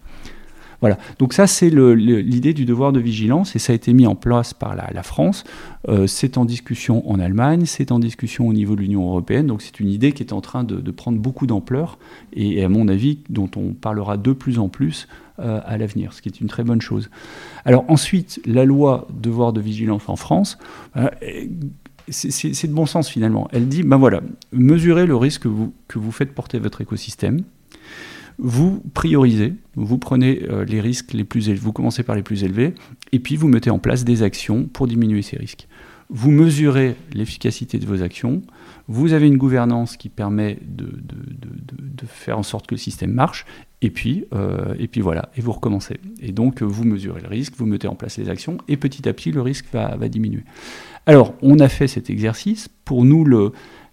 Voilà. Donc ça, c'est l'idée du devoir de vigilance et ça a été mis en place par la, France. Euh, c'est en discussion en Allemagne, c'est en discussion au niveau de l'Union européenne. Donc c'est une idée qui est en train de, prendre beaucoup d'ampleur et, à mon avis, dont on parlera de plus en plus à l'avenir, ce qui est une très bonne chose. Alors ensuite, la loi devoir de vigilance en France. C'est de bon sens finalement. Elle dit, ben voilà, mesurez le risque que vous, faites porter votre écosystème, vous priorisez, vous prenez euh, les risques les plus élevés, vous commencez par les plus élevés, et puis vous mettez en place des actions pour diminuer ces risques. Vous mesurez l'efficacité de vos actions, vous avez une gouvernance qui permet de, faire en sorte que le système marche, et puis, euh, et puis voilà, et vous recommencez. Et donc vous mesurez le risque, vous mettez en place les actions, et petit à petit le risque va diminuer. Alors, on a fait cet exercice. Pour nous,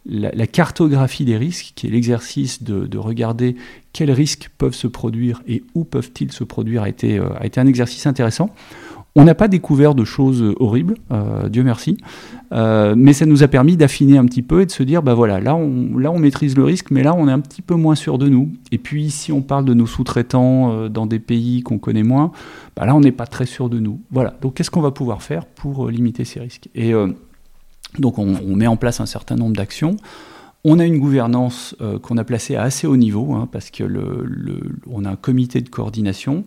la, cartographie des risques, qui est l'exercice de, regarder quels risques peuvent se produire et où peuvent-ils se produire, a été, euh, a été un exercice intéressant. On n'a pas découvert de choses horribles, euh, Dieu merci, euh, mais ça nous a permis d'affiner un petit peu et de se dire, bah voilà, là on, là on maîtrise le risque, mais là on est un petit peu moins sûr de nous. Et puis si on parle de nos sous-traitants dans des pays qu'on connaît moins, bah là on n'est pas très sûr de nous. Voilà, donc qu'est-ce qu'on va pouvoir faire pour limiter ces risques? Et donc on, met en place un certain nombre d'actions. On a une gouvernance euh, qu'on a placée à assez haut niveau, hein, parce que a un comité de coordination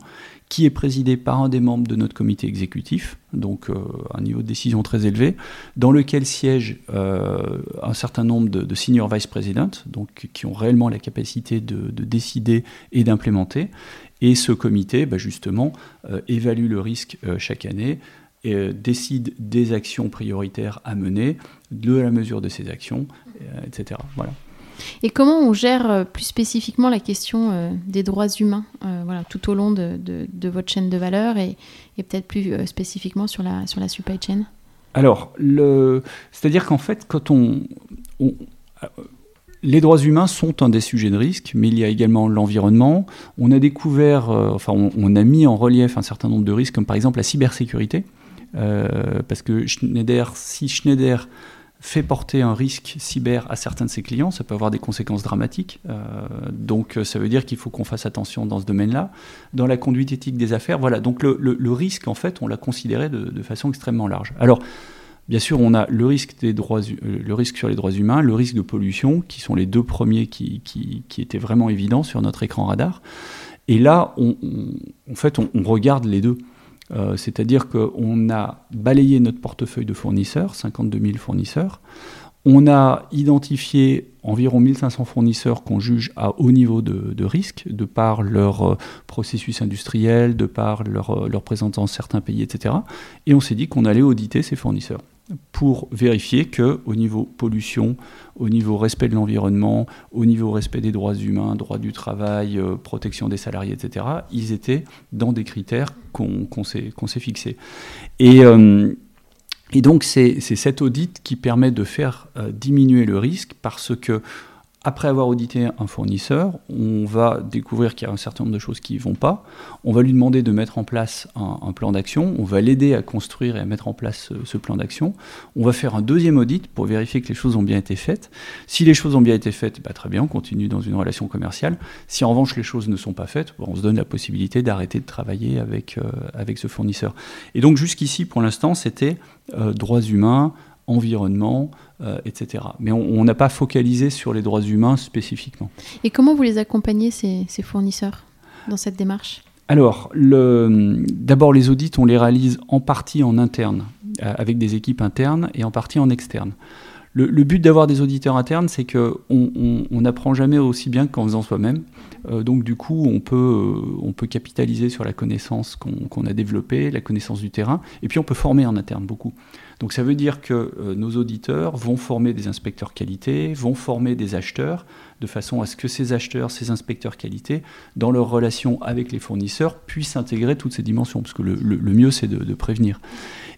qui est présidé par un des membres de notre comité exécutif, donc euh, un niveau de décision très élevé, dans lequel siègent euh, un certain nombre de, senior vice presidents, donc qui ont réellement la capacité de, décider et d'implémenter. Et ce comité, bah, justement, évalue le risque chaque année, et euh, décide des actions prioritaires à mener, de la mesure de ces actions, euh, etc. Voilà. Et comment on gère euh, plus spécifiquement la question des droits humains voilà, tout au long de, votre chaîne de valeur et, peut-être plus spécifiquement sur la, sur la supply chain? Alors, c'est-à-dire qu'en fait, quand on, les droits humains sont un des sujets de risque, mais il y a également l'environnement. On a découvert, enfin, on, a mis en relief un certain nombre de risques, comme par exemple la cybersécurité. Euh, parce que Schneider, si Schneider fait porter un risque cyber à certains de ses clients, ça peut avoir des conséquences dramatiques. Euh, donc ça veut dire qu'il faut qu'on fasse attention dans ce domaine-là. Dans la conduite éthique des affaires, voilà. Donc le, risque, en fait, on l'a considéré de, façon extrêmement large. Alors, bien sûr, on a le risque, des droits, euh, le risque sur les droits humains, le risque de pollution, qui sont les deux premiers qui, qui, étaient vraiment évidents sur notre écran radar. Et là, on, en fait, on regarde les deux. Euh, c'est-à-dire qu'on a balayé notre portefeuille de fournisseurs, 52 000 fournisseurs. On a identifié environ 1500 fournisseurs qu'on juge à haut niveau de, risque, de par leur euh, processus industriel, de par leur, euh, leur présence dans certains pays, etc. Et on s'est dit qu'on allait auditer ces fournisseurs pour vérifier que au niveau pollution, au niveau respect de l'environnement, au niveau respect des droits humains, droit du travail, euh, protection des salariés, etc., ils étaient dans des critères qu'on s'est fixés. Et, euh, donc c'est cet audit qui permet de faire euh, diminuer le risque parce que après avoir audité un fournisseur, on va découvrir qu'il y a un certain nombre de choses qui ne vont pas. On va lui demander de mettre en place un, plan d'action. On va l'aider à construire et à mettre en place ce, plan d'action. On va faire un deuxième audit pour vérifier que les choses ont bien été faites. Si les choses ont bien été faites, bah, très bien, on continue dans une relation commerciale. Si en revanche les choses ne sont pas faites, bah, on se donne la possibilité d'arrêter de travailler avec, euh, avec ce fournisseur. Et donc jusqu'ici, pour l'instant, c'était euh, droits humains, environnement, euh, etc. Mais on n'a pas focalisé sur les droits humains spécifiquement. Et comment vous les accompagnez, ces, fournisseurs, dans cette démarche? Alors, d'abord, les audits, on les réalise en partie en interne, euh, avec des équipes internes, et en partie en externe. Le, but d'avoir des auditeurs internes, c'est qu'on n'apprend jamais aussi bien qu'en faisant soi-même. Euh, donc du coup, on peut, on peut capitaliser sur la connaissance qu'on a développée, la connaissance du terrain, et puis on peut former en interne beaucoup. Donc ça veut dire que euh, nos auditeurs vont former des inspecteurs qualité, vont former des acheteurs, de façon à ce que ces acheteurs, ces inspecteurs qualité, dans leur relation avec les fournisseurs, puissent intégrer toutes ces dimensions, parce que le, mieux c'est de, prévenir.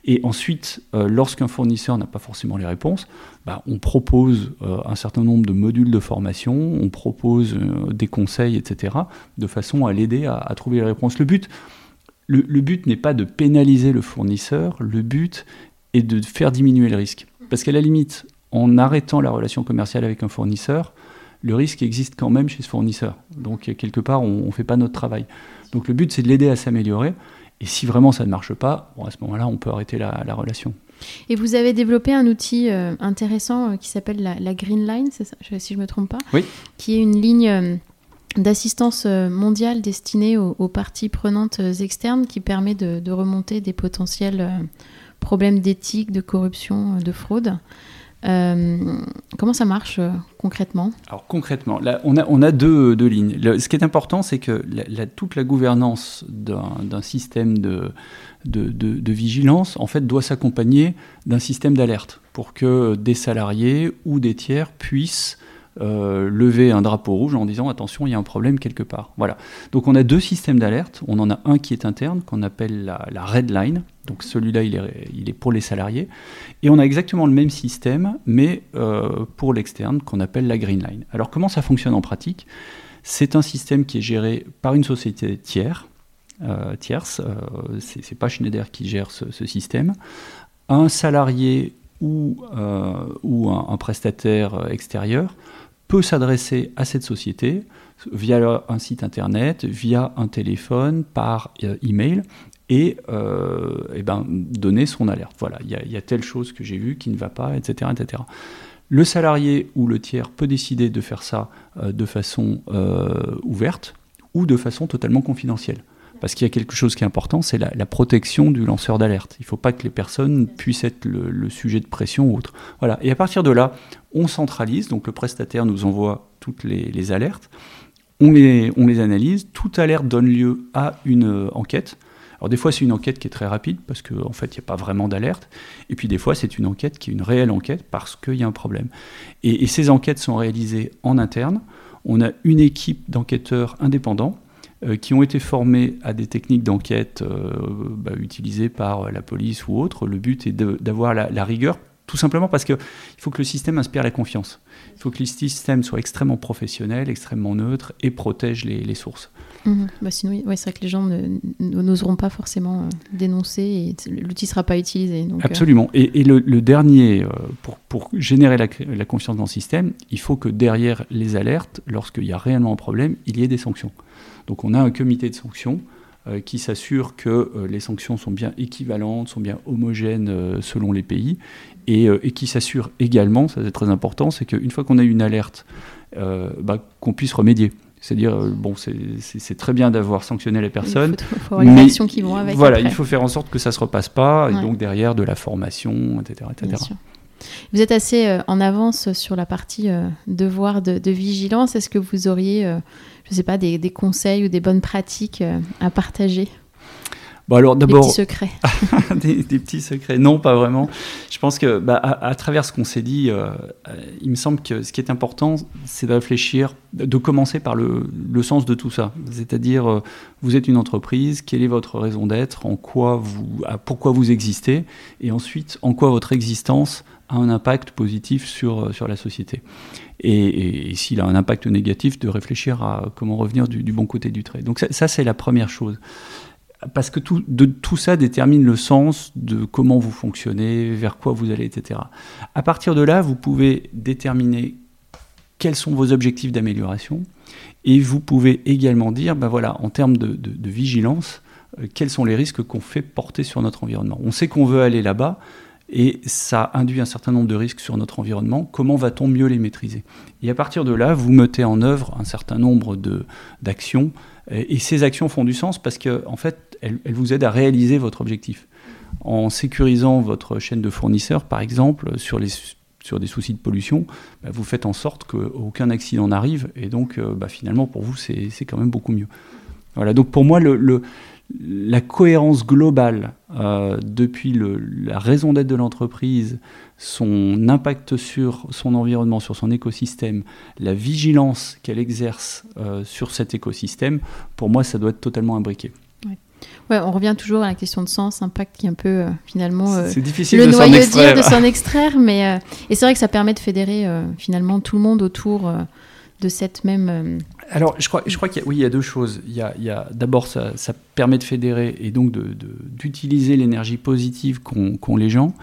Et ensuite, euh, lorsqu'un fournisseur n'a pas forcément les réponses, bah, on propose euh, un certain nombre de modules de formation, on propose des conseils, etc., de façon à l'aider à, trouver les réponses. Le but, le but n'est pas de pénaliser le fournisseur, le but et de faire diminuer le risque. Parce qu'à la limite, en arrêtant la relation commerciale avec un fournisseur, le risque existe quand même chez ce fournisseur. Donc quelque part, on ne fait pas notre travail. Donc le but, c'est de l'aider à s'améliorer. Et si vraiment ça ne marche pas, bon, à ce moment-là, on peut arrêter la, relation. Et vous avez développé un outil euh, intéressant euh, qui s'appelle la, Green Line, ça, si je ne me trompe pas Oui. Qui est une ligne euh, d'assistance mondiale destinée aux, parties prenantes externes qui permet de, de remonter des potentiels problèmes d'éthique, de corruption, de fraude. Euh, comment ça marche euh, concrètement? Alors concrètement, on a, on a deux, deux lignes. ce qui est important, c'est que la, toute la gouvernance d'un système de, de, de, vigilance, en fait, doit s'accompagner d'un système d'alerte pour que des salariés ou des tiers puissent euh, lever un drapeau rouge en disant attention, il y a un problème quelque part. Voilà. Donc on a deux systèmes d'alerte. On en a un qui est interne, qu'on appelle la, red line. Donc celui-là, il est, pour les salariés. Et on a exactement le même système, mais euh, pour l'externe, qu'on appelle la green line. Alors comment ça fonctionne en pratique? C'est un système qui est géré par une société tiers, euh, tierce. c'est pas Schneider qui gère ce, système. Un salarié ou, ou un, prestataire extérieur peut s'adresser à cette société via un site internet, via un téléphone, par euh, email, et, euh, et ben, donner son alerte. Voilà, il y, a telle chose que j'ai vue qui ne va pas, etc., etc. Le salarié ou le tiers peut décider de faire ça euh, de façon ouverte ou de façon totalement confidentielle. Parce qu'il y a quelque chose qui est important, c'est la, protection du lanceur d'alerte. Il ne faut pas que les personnes puissent être le, sujet de pression ou autre. Voilà. Et à partir de là, on centralise, donc le prestataire nous envoie toutes les, alertes, on les, on les, analyse, toute alerte donne lieu à une euh, enquête. Alors des fois c'est une enquête qui est très rapide parce qu'en en fait il n'y a pas vraiment d'alerte, et puis des fois c'est une enquête qui est une réelle enquête parce qu'il y a un problème. Et, et ces enquêtes sont réalisées en interne. On a une équipe d'enquêteurs indépendants euh, qui ont été formés à des techniques d'enquête euh, bah, utilisées par la police ou autres. Le but est d'avoir la, rigueur, tout simplement parce qu'il faut que le système inspire la confiance. Il faut que le système soit extrêmement professionnel, extrêmement neutre et protège les, sources. Mhm. Bah sinon, c'est vrai que les gens n'oseront pas forcément euh, dénoncer et l'outil ne sera pas utilisé. Donc, Absolument. Et, le, dernier, pour, pour générer la, la, confiance dans le système, il faut que derrière les alertes, lorsqu'il y a réellement un problème, il y ait des sanctions. Donc on a un comité de sanctions euh, qui s'assure que euh, les sanctions sont bien équivalentes, sont bien homogènes euh, selon les pays, et, qui s'assure également, ça c'est très important, c'est qu'une fois qu'on a eu une alerte, bah, qu'on puisse remédier. C'est-à-dire, bon, c'est très bien d'avoir sanctionné les personnes, il faut, mais qui vont avec voilà, il faut faire en sorte que ça ne se repasse pas, et donc derrière de la formation, etc. etc. Vous êtes assez en avance sur la partie devoir de, de vigilance. Est-ce que vous auriez je sais pas, des, conseils ou des bonnes pratiques euh, à partager? Bon alors d'abord des petits secrets. des, petits secrets. Non, pas vraiment. Je pense que bah, à, travers ce qu'on s'est dit, euh, euh, il me semble que ce qui est important, c'est de réfléchir, de commencer par le, sens de tout ça. C'est-à-dire, vous êtes une entreprise, quelle est votre raison d'être, en quoi vous, pourquoi vous existez, et ensuite en quoi votre existence a un impact positif sur, sur la société et, s'il a un impact négatif, de réfléchir à comment revenir du, bon côté du trait. Donc ça, c'est la première chose. Parce que tout, de, tout ça détermine le sens de comment vous fonctionnez, vers quoi vous allez, etc. À partir de là, vous pouvez déterminer quels sont vos objectifs d'amélioration et vous pouvez également dire, ben voilà, en termes de, de vigilance, euh, quels sont les risques qu'on fait porter sur notre environnement. On sait qu'on veut aller là-bas, et ça induit un certain nombre de risques sur notre environnement. Comment va-t-on mieux les maîtriser? Et à partir de là, vous mettez en œuvre un certain nombre d'actions, et ces actions font du sens parce qu'en en fait, elles, vous aident à réaliser votre objectif. En sécurisant votre chaîne de fournisseurs, par exemple, sur, les, sur des soucis de pollution, bah, vous faites en sorte qu'aucun accident n'arrive, et donc euh, bah, finalement, pour vous, c'est quand même beaucoup mieux. Voilà, donc pour moi, le la cohérence globale euh, depuis la raison d'être de l'entreprise, son impact sur son environnement, sur son écosystème, la vigilance qu'elle exerce euh, sur cet écosystème, pour moi, ça doit être totalement imbriqué. Ouais. on revient toujours à la question de sens, impact qui est un peu euh, finalement difficile le de noyau dur de s'en extraire, mais et c'est vrai que ça permet de fédérer finalement tout le monde autour de cette même. Euh, Alors, je crois, je crois qu'il y, a, oui, il y a deux choses. Il y a, d'abord, ça, permet de fédérer et donc d'utiliser de, l'énergie positive qu'ont les gens.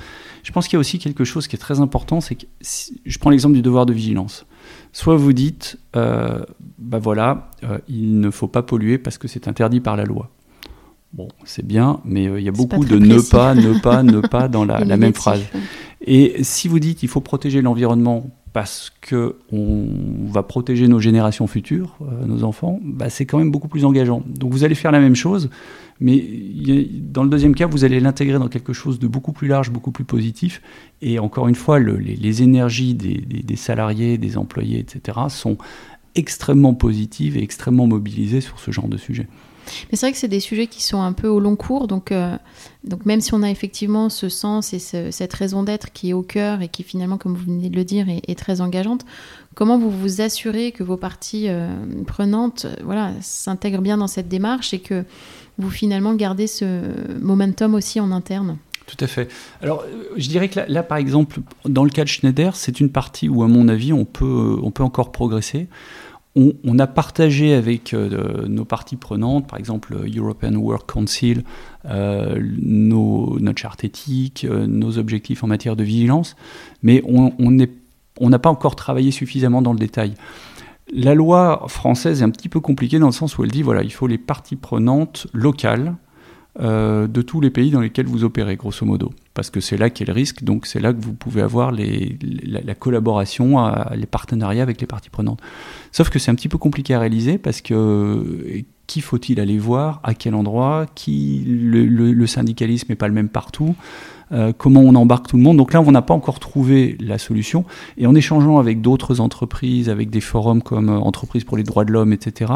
Je pense qu'il y a aussi quelque chose qui est très important, c'est que je prends l'exemple du devoir de vigilance. Soit vous dites, euh, bah voilà, euh, il ne faut pas polluer parce que c'est interdit par la loi. Bon, c'est bien, mais il y a beaucoup de ne pas, ne pas, ne pas dans la, la même phrase. Et si vous dites il faut protéger l'environnement parce qu'on va protéger nos générations futures, euh, nos enfants, bah, c'est quand même beaucoup plus engageant. Donc vous allez faire la même chose, mais dans le deuxième cas, vous allez l'intégrer dans quelque chose de beaucoup plus large, beaucoup plus positif. Et encore une fois, les, énergies des, salariés, des employés, etc., sont extrêmement positives et extrêmement mobilisées sur ce genre de sujet. Mais c'est vrai que c'est des sujets qui sont un peu au long cours, donc, euh, donc même si on a effectivement ce sens et cette raison d'être qui est au cœur et qui finalement, comme vous venez de le dire, est, très engageante, comment vous vous assurez que vos parties euh, prenantes euh, voilà, s'intègrent bien dans cette démarche et que vous finalement gardez ce momentum aussi en interne? Tout à fait. Alors, je dirais que là, là, par exemple, dans le cas de Schneider, c'est une partie où, à mon avis, on peut, on peut encore progresser on, a partagé avec euh, nos parties prenantes, par exemple European Work Council, euh, nos, notre charte éthique, euh, nos objectifs en matière de vigilance, mais on n'a pas encore travaillé suffisamment dans le détail. La loi française est un petit peu compliquée dans le sens où elle dit voilà, il faut les parties prenantes locales de tous les pays dans lesquels vous opérez, grosso modo parce que c'est là qu'est le risque, donc c'est là que vous pouvez avoir la, collaboration, les partenariats avec les parties prenantes. Sauf que c'est un petit peu compliqué à réaliser parce que qui faut-il aller voir, à quel endroit, qui le, syndicalisme n'est pas le même partout, euh, comment on embarque tout le monde. Donc là, on n'a pas encore trouvé la solution. Et en échangeant avec d'autres entreprises, avec des forums comme euh, Entreprises pour les droits de l'homme, etc.,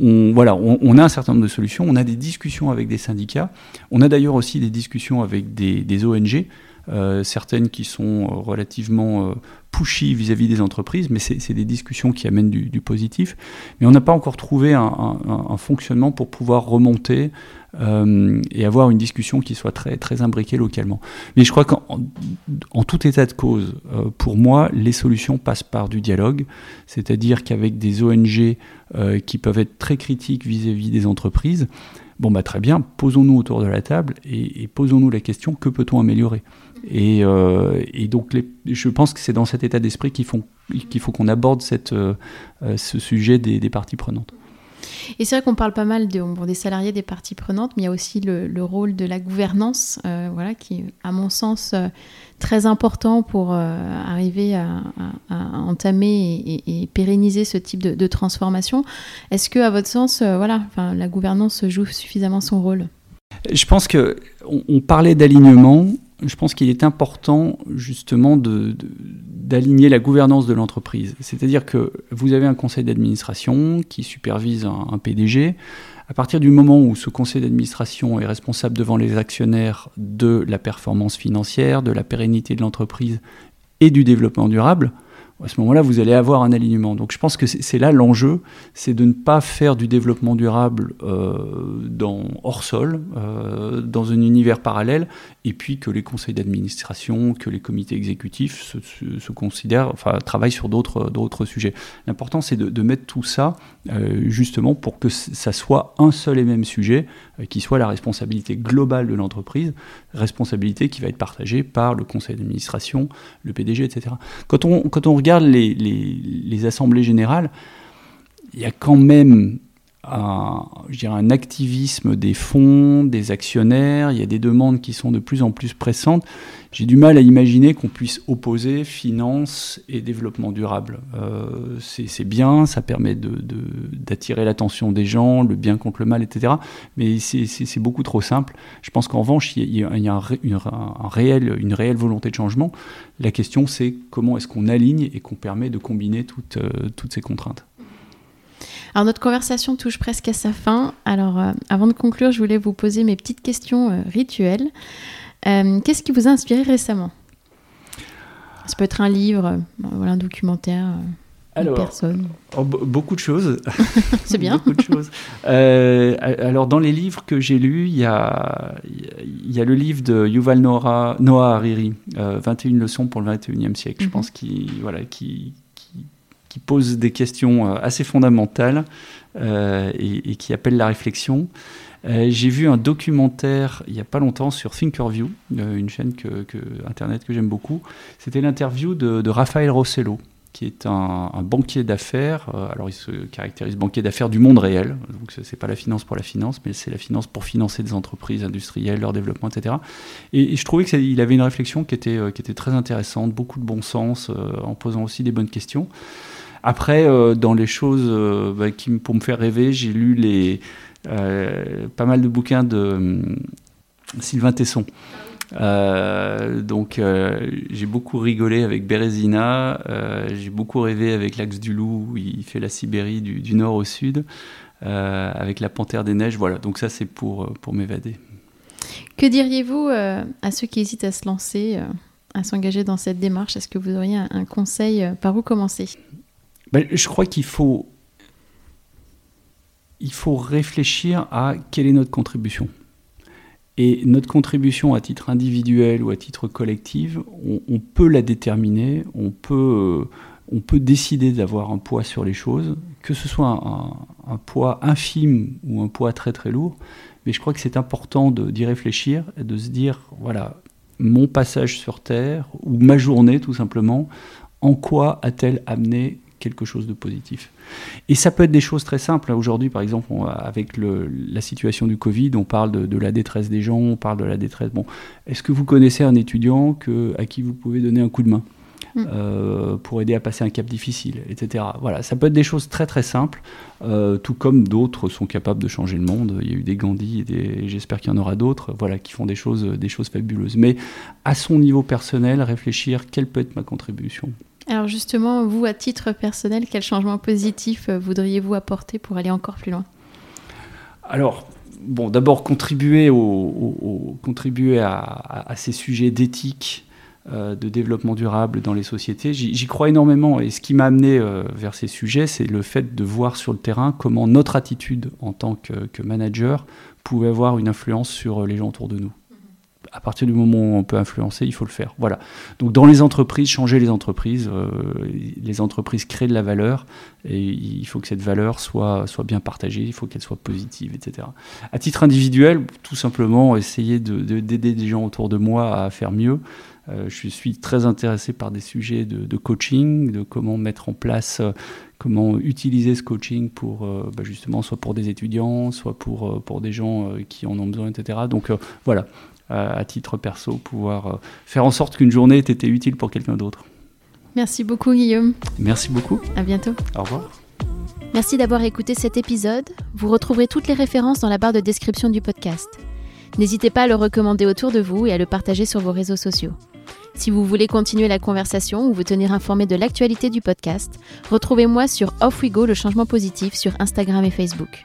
on, voilà, on, a un certain nombre de solutions. On a des discussions avec des syndicats. On a d'ailleurs aussi des discussions avec des, ONG. Euh, certaines qui sont relativement pushy vis-à-vis des entreprises, mais c'est des discussions qui amènent du, positif. Mais on n'a pas encore trouvé un, fonctionnement pour pouvoir remonter euh, et avoir une discussion qui soit très, très imbriquée localement. Mais je crois qu'en en tout état de cause, euh, pour moi, les solutions passent par du dialogue, c'est-à-dire qu'avec des ONG euh, qui peuvent être très critiques vis-à-vis des entreprises, bon bah très bien, posons-nous autour de la table et, posons-nous la question que peut-on améliorer? Et, donc je pense que c'est dans cet état d'esprit qu'il faut qu'on aborde ce sujet des parties prenantes. Et c'est vrai qu'on parle pas mal des salariés, des parties prenantes, mais il y a aussi le, rôle de la gouvernance, euh, voilà, qui est, à mon sens, euh, très important pour euh, arriver à, entamer et, pérenniser ce type de, transformation. Est-ce que, à votre sens, voilà, la gouvernance joue suffisamment son rôle? Je pense que on parlait d'alignement je pense qu'il est important justement d'aligner la gouvernance de l'entreprise. C'est-à-dire que vous avez un conseil d'administration qui supervise un, PDG. À partir du moment où ce conseil d'administration est responsable devant les actionnaires de la performance financière, de la pérennité de l'entreprise et du développement durable, à ce moment-là, vous allez avoir un alignement. Donc je pense que c'est là l'enjeu, c'est de ne pas faire du développement durable euh, hors sol, euh, dans un univers parallèle, et puis que les conseils d'administration, que les comités exécutifs se, considèrent, enfin travaillent sur d'autres sujets. L'important, c'est de, mettre tout ça euh, justement pour que ça soit un seul et même sujet, qui soit la responsabilité globale de l'entreprise, responsabilité qui va être partagée par le conseil d'administration, le PDG, etc. Quand on, quand on regarde les, les, assemblées générales, il y a quand même un, je dirais un activisme des fonds, des actionnaires, il y a des demandes qui sont de plus en plus pressantes. J'ai du mal à imaginer qu'on puisse opposer finance et développement durable. Euh, c'est bien, ça permet d'attirer de, l'attention des gens, le bien contre le mal, etc. Mais c'est beaucoup trop simple. Je pense qu'en revanche, il y a, un, une, réel, une réelle volonté de changement. La question, c'est comment est-ce qu'on aligne et qu'on permet de combiner toutes, euh, toutes ces contraintes. Alors notre conversation touche presque à sa fin. Alors euh, avant de conclure, je voulais vous poser mes petites questions euh, rituelles. Euh, Qu'est-ce qui vous a inspiré récemment? Ça peut être un livre, voilà, un documentaire, une personne. Oh, beaucoup de choses. C'est bien. beaucoup de choses. alors dans les livres que j'ai lus, il y a, y a le livre de Yuval Noah, Noah Hariri, 21 leçons pour le 21e siècle. Je mhm. pense qu'il voilà, qui qui pose des questions euh, assez fondamentales euh, et, qui appellent la réflexion. Euh, j'ai vu un documentaire il n'y a pas longtemps sur Thinkerview, une chaîne internet que j'aime beaucoup. C'était l'interview de, Raphaël Rossello, qui est un, banquier d'affaires. alors il se caractérise banquier d'affaires du monde réel. Donc c'est pas la finance pour la finance, mais c'est la finance pour financer des entreprises industrielles, leur développement, etc. Et, je trouvais qu'il avait une réflexion qui était très intéressante, beaucoup de bon sens, en posant aussi des bonnes questions. Après, euh, dans les choses euh, bah, qui, pour me faire rêver, j'ai lu euh, pas mal de bouquins de Sylvain Tesson. donc j'ai beaucoup rigolé avec Bérésina, j'ai beaucoup rêvé avec l'axe du loup où il fait la Sibérie du, nord au sud, avec la panthère des neiges, voilà, donc ça c'est pour m'évader. Que diriez-vous à ceux qui hésitent à se lancer, à s'engager dans cette démarche? Est-ce que vous auriez un conseil par où commencer? Ben, je crois qu'il faut, il faut réfléchir à quelle est notre contribution. Et notre contribution à titre individuel ou à titre collectif, on, peut la déterminer, on peut, on peut décider d'avoir un poids sur les choses, que ce soit un, un, poids infime ou un poids très très lourd. Mais je crois que c'est important d'y réfléchir et de se dire, voilà, mon passage sur Terre, ou ma journée tout simplement, en quoi a-t-elle amené quelque chose de positif. Et ça peut être des choses très simples. Aujourd'hui, par exemple, avec le, la situation du Covid, on parle de, la détresse des gens, on parle de la détresse. Bon, est-ce que vous connaissez un étudiant que, à qui vous pouvez donner un coup de main mm. euh, pour aider à passer un cap difficile, etc. Voilà, ça peut être des choses très très simples, euh, tout comme d'autres sont capables de changer le monde. Il y a eu des Gandhi et, j'espère qu'il y en aura d'autres, voilà, qui font des choses, des choses fabuleuses. Mais à son niveau personnel, réfléchir quelle peut être ma contribution? Alors justement, vous, à titre personnel, quel changement positif euh, voudriez-vous apporter pour aller encore plus loin? Alors, bon, d'abord contribuer, au, contribuer à, ces sujets d'éthique, euh, de développement durable dans les sociétés. J'y crois énormément et ce qui m'a amené euh, vers ces sujets, c'est le fait de voir sur le terrain comment notre attitude en tant que manager pouvait avoir une influence sur les gens autour de nous à partir du moment où on peut influencer, il faut le faire. Voilà. Donc dans les entreprises, changer les entreprises. Euh, les entreprises créent de la valeur et il faut que cette valeur soit, soit bien partagée, il faut qu'elle soit positive, etc. À titre individuel, tout simplement essayer d'aider de, des gens autour de moi à faire mieux. Euh, je suis très intéressé par des sujets de, coaching, de comment mettre en place, euh, comment utiliser ce coaching pour bah, justement soit pour des étudiants, soit pour, pour des gens qui en ont besoin, etc. Donc voilà, à titre perso, pouvoir euh, faire en sorte qu'une journée ait été utile pour quelqu'un d'autre. Merci beaucoup Guillaume. Merci beaucoup. À bientôt. Au revoir. Merci d'avoir écouté cet épisode. Vous retrouverez toutes les références dans la barre de description du podcast. N'hésitez pas à le recommander autour de vous et à le partager sur vos réseaux sociaux. Si vous voulez continuer la conversation ou vous tenir informé de l'actualité du podcast, retrouvez-moi sur Off We Go le changement positif sur Instagram et Facebook.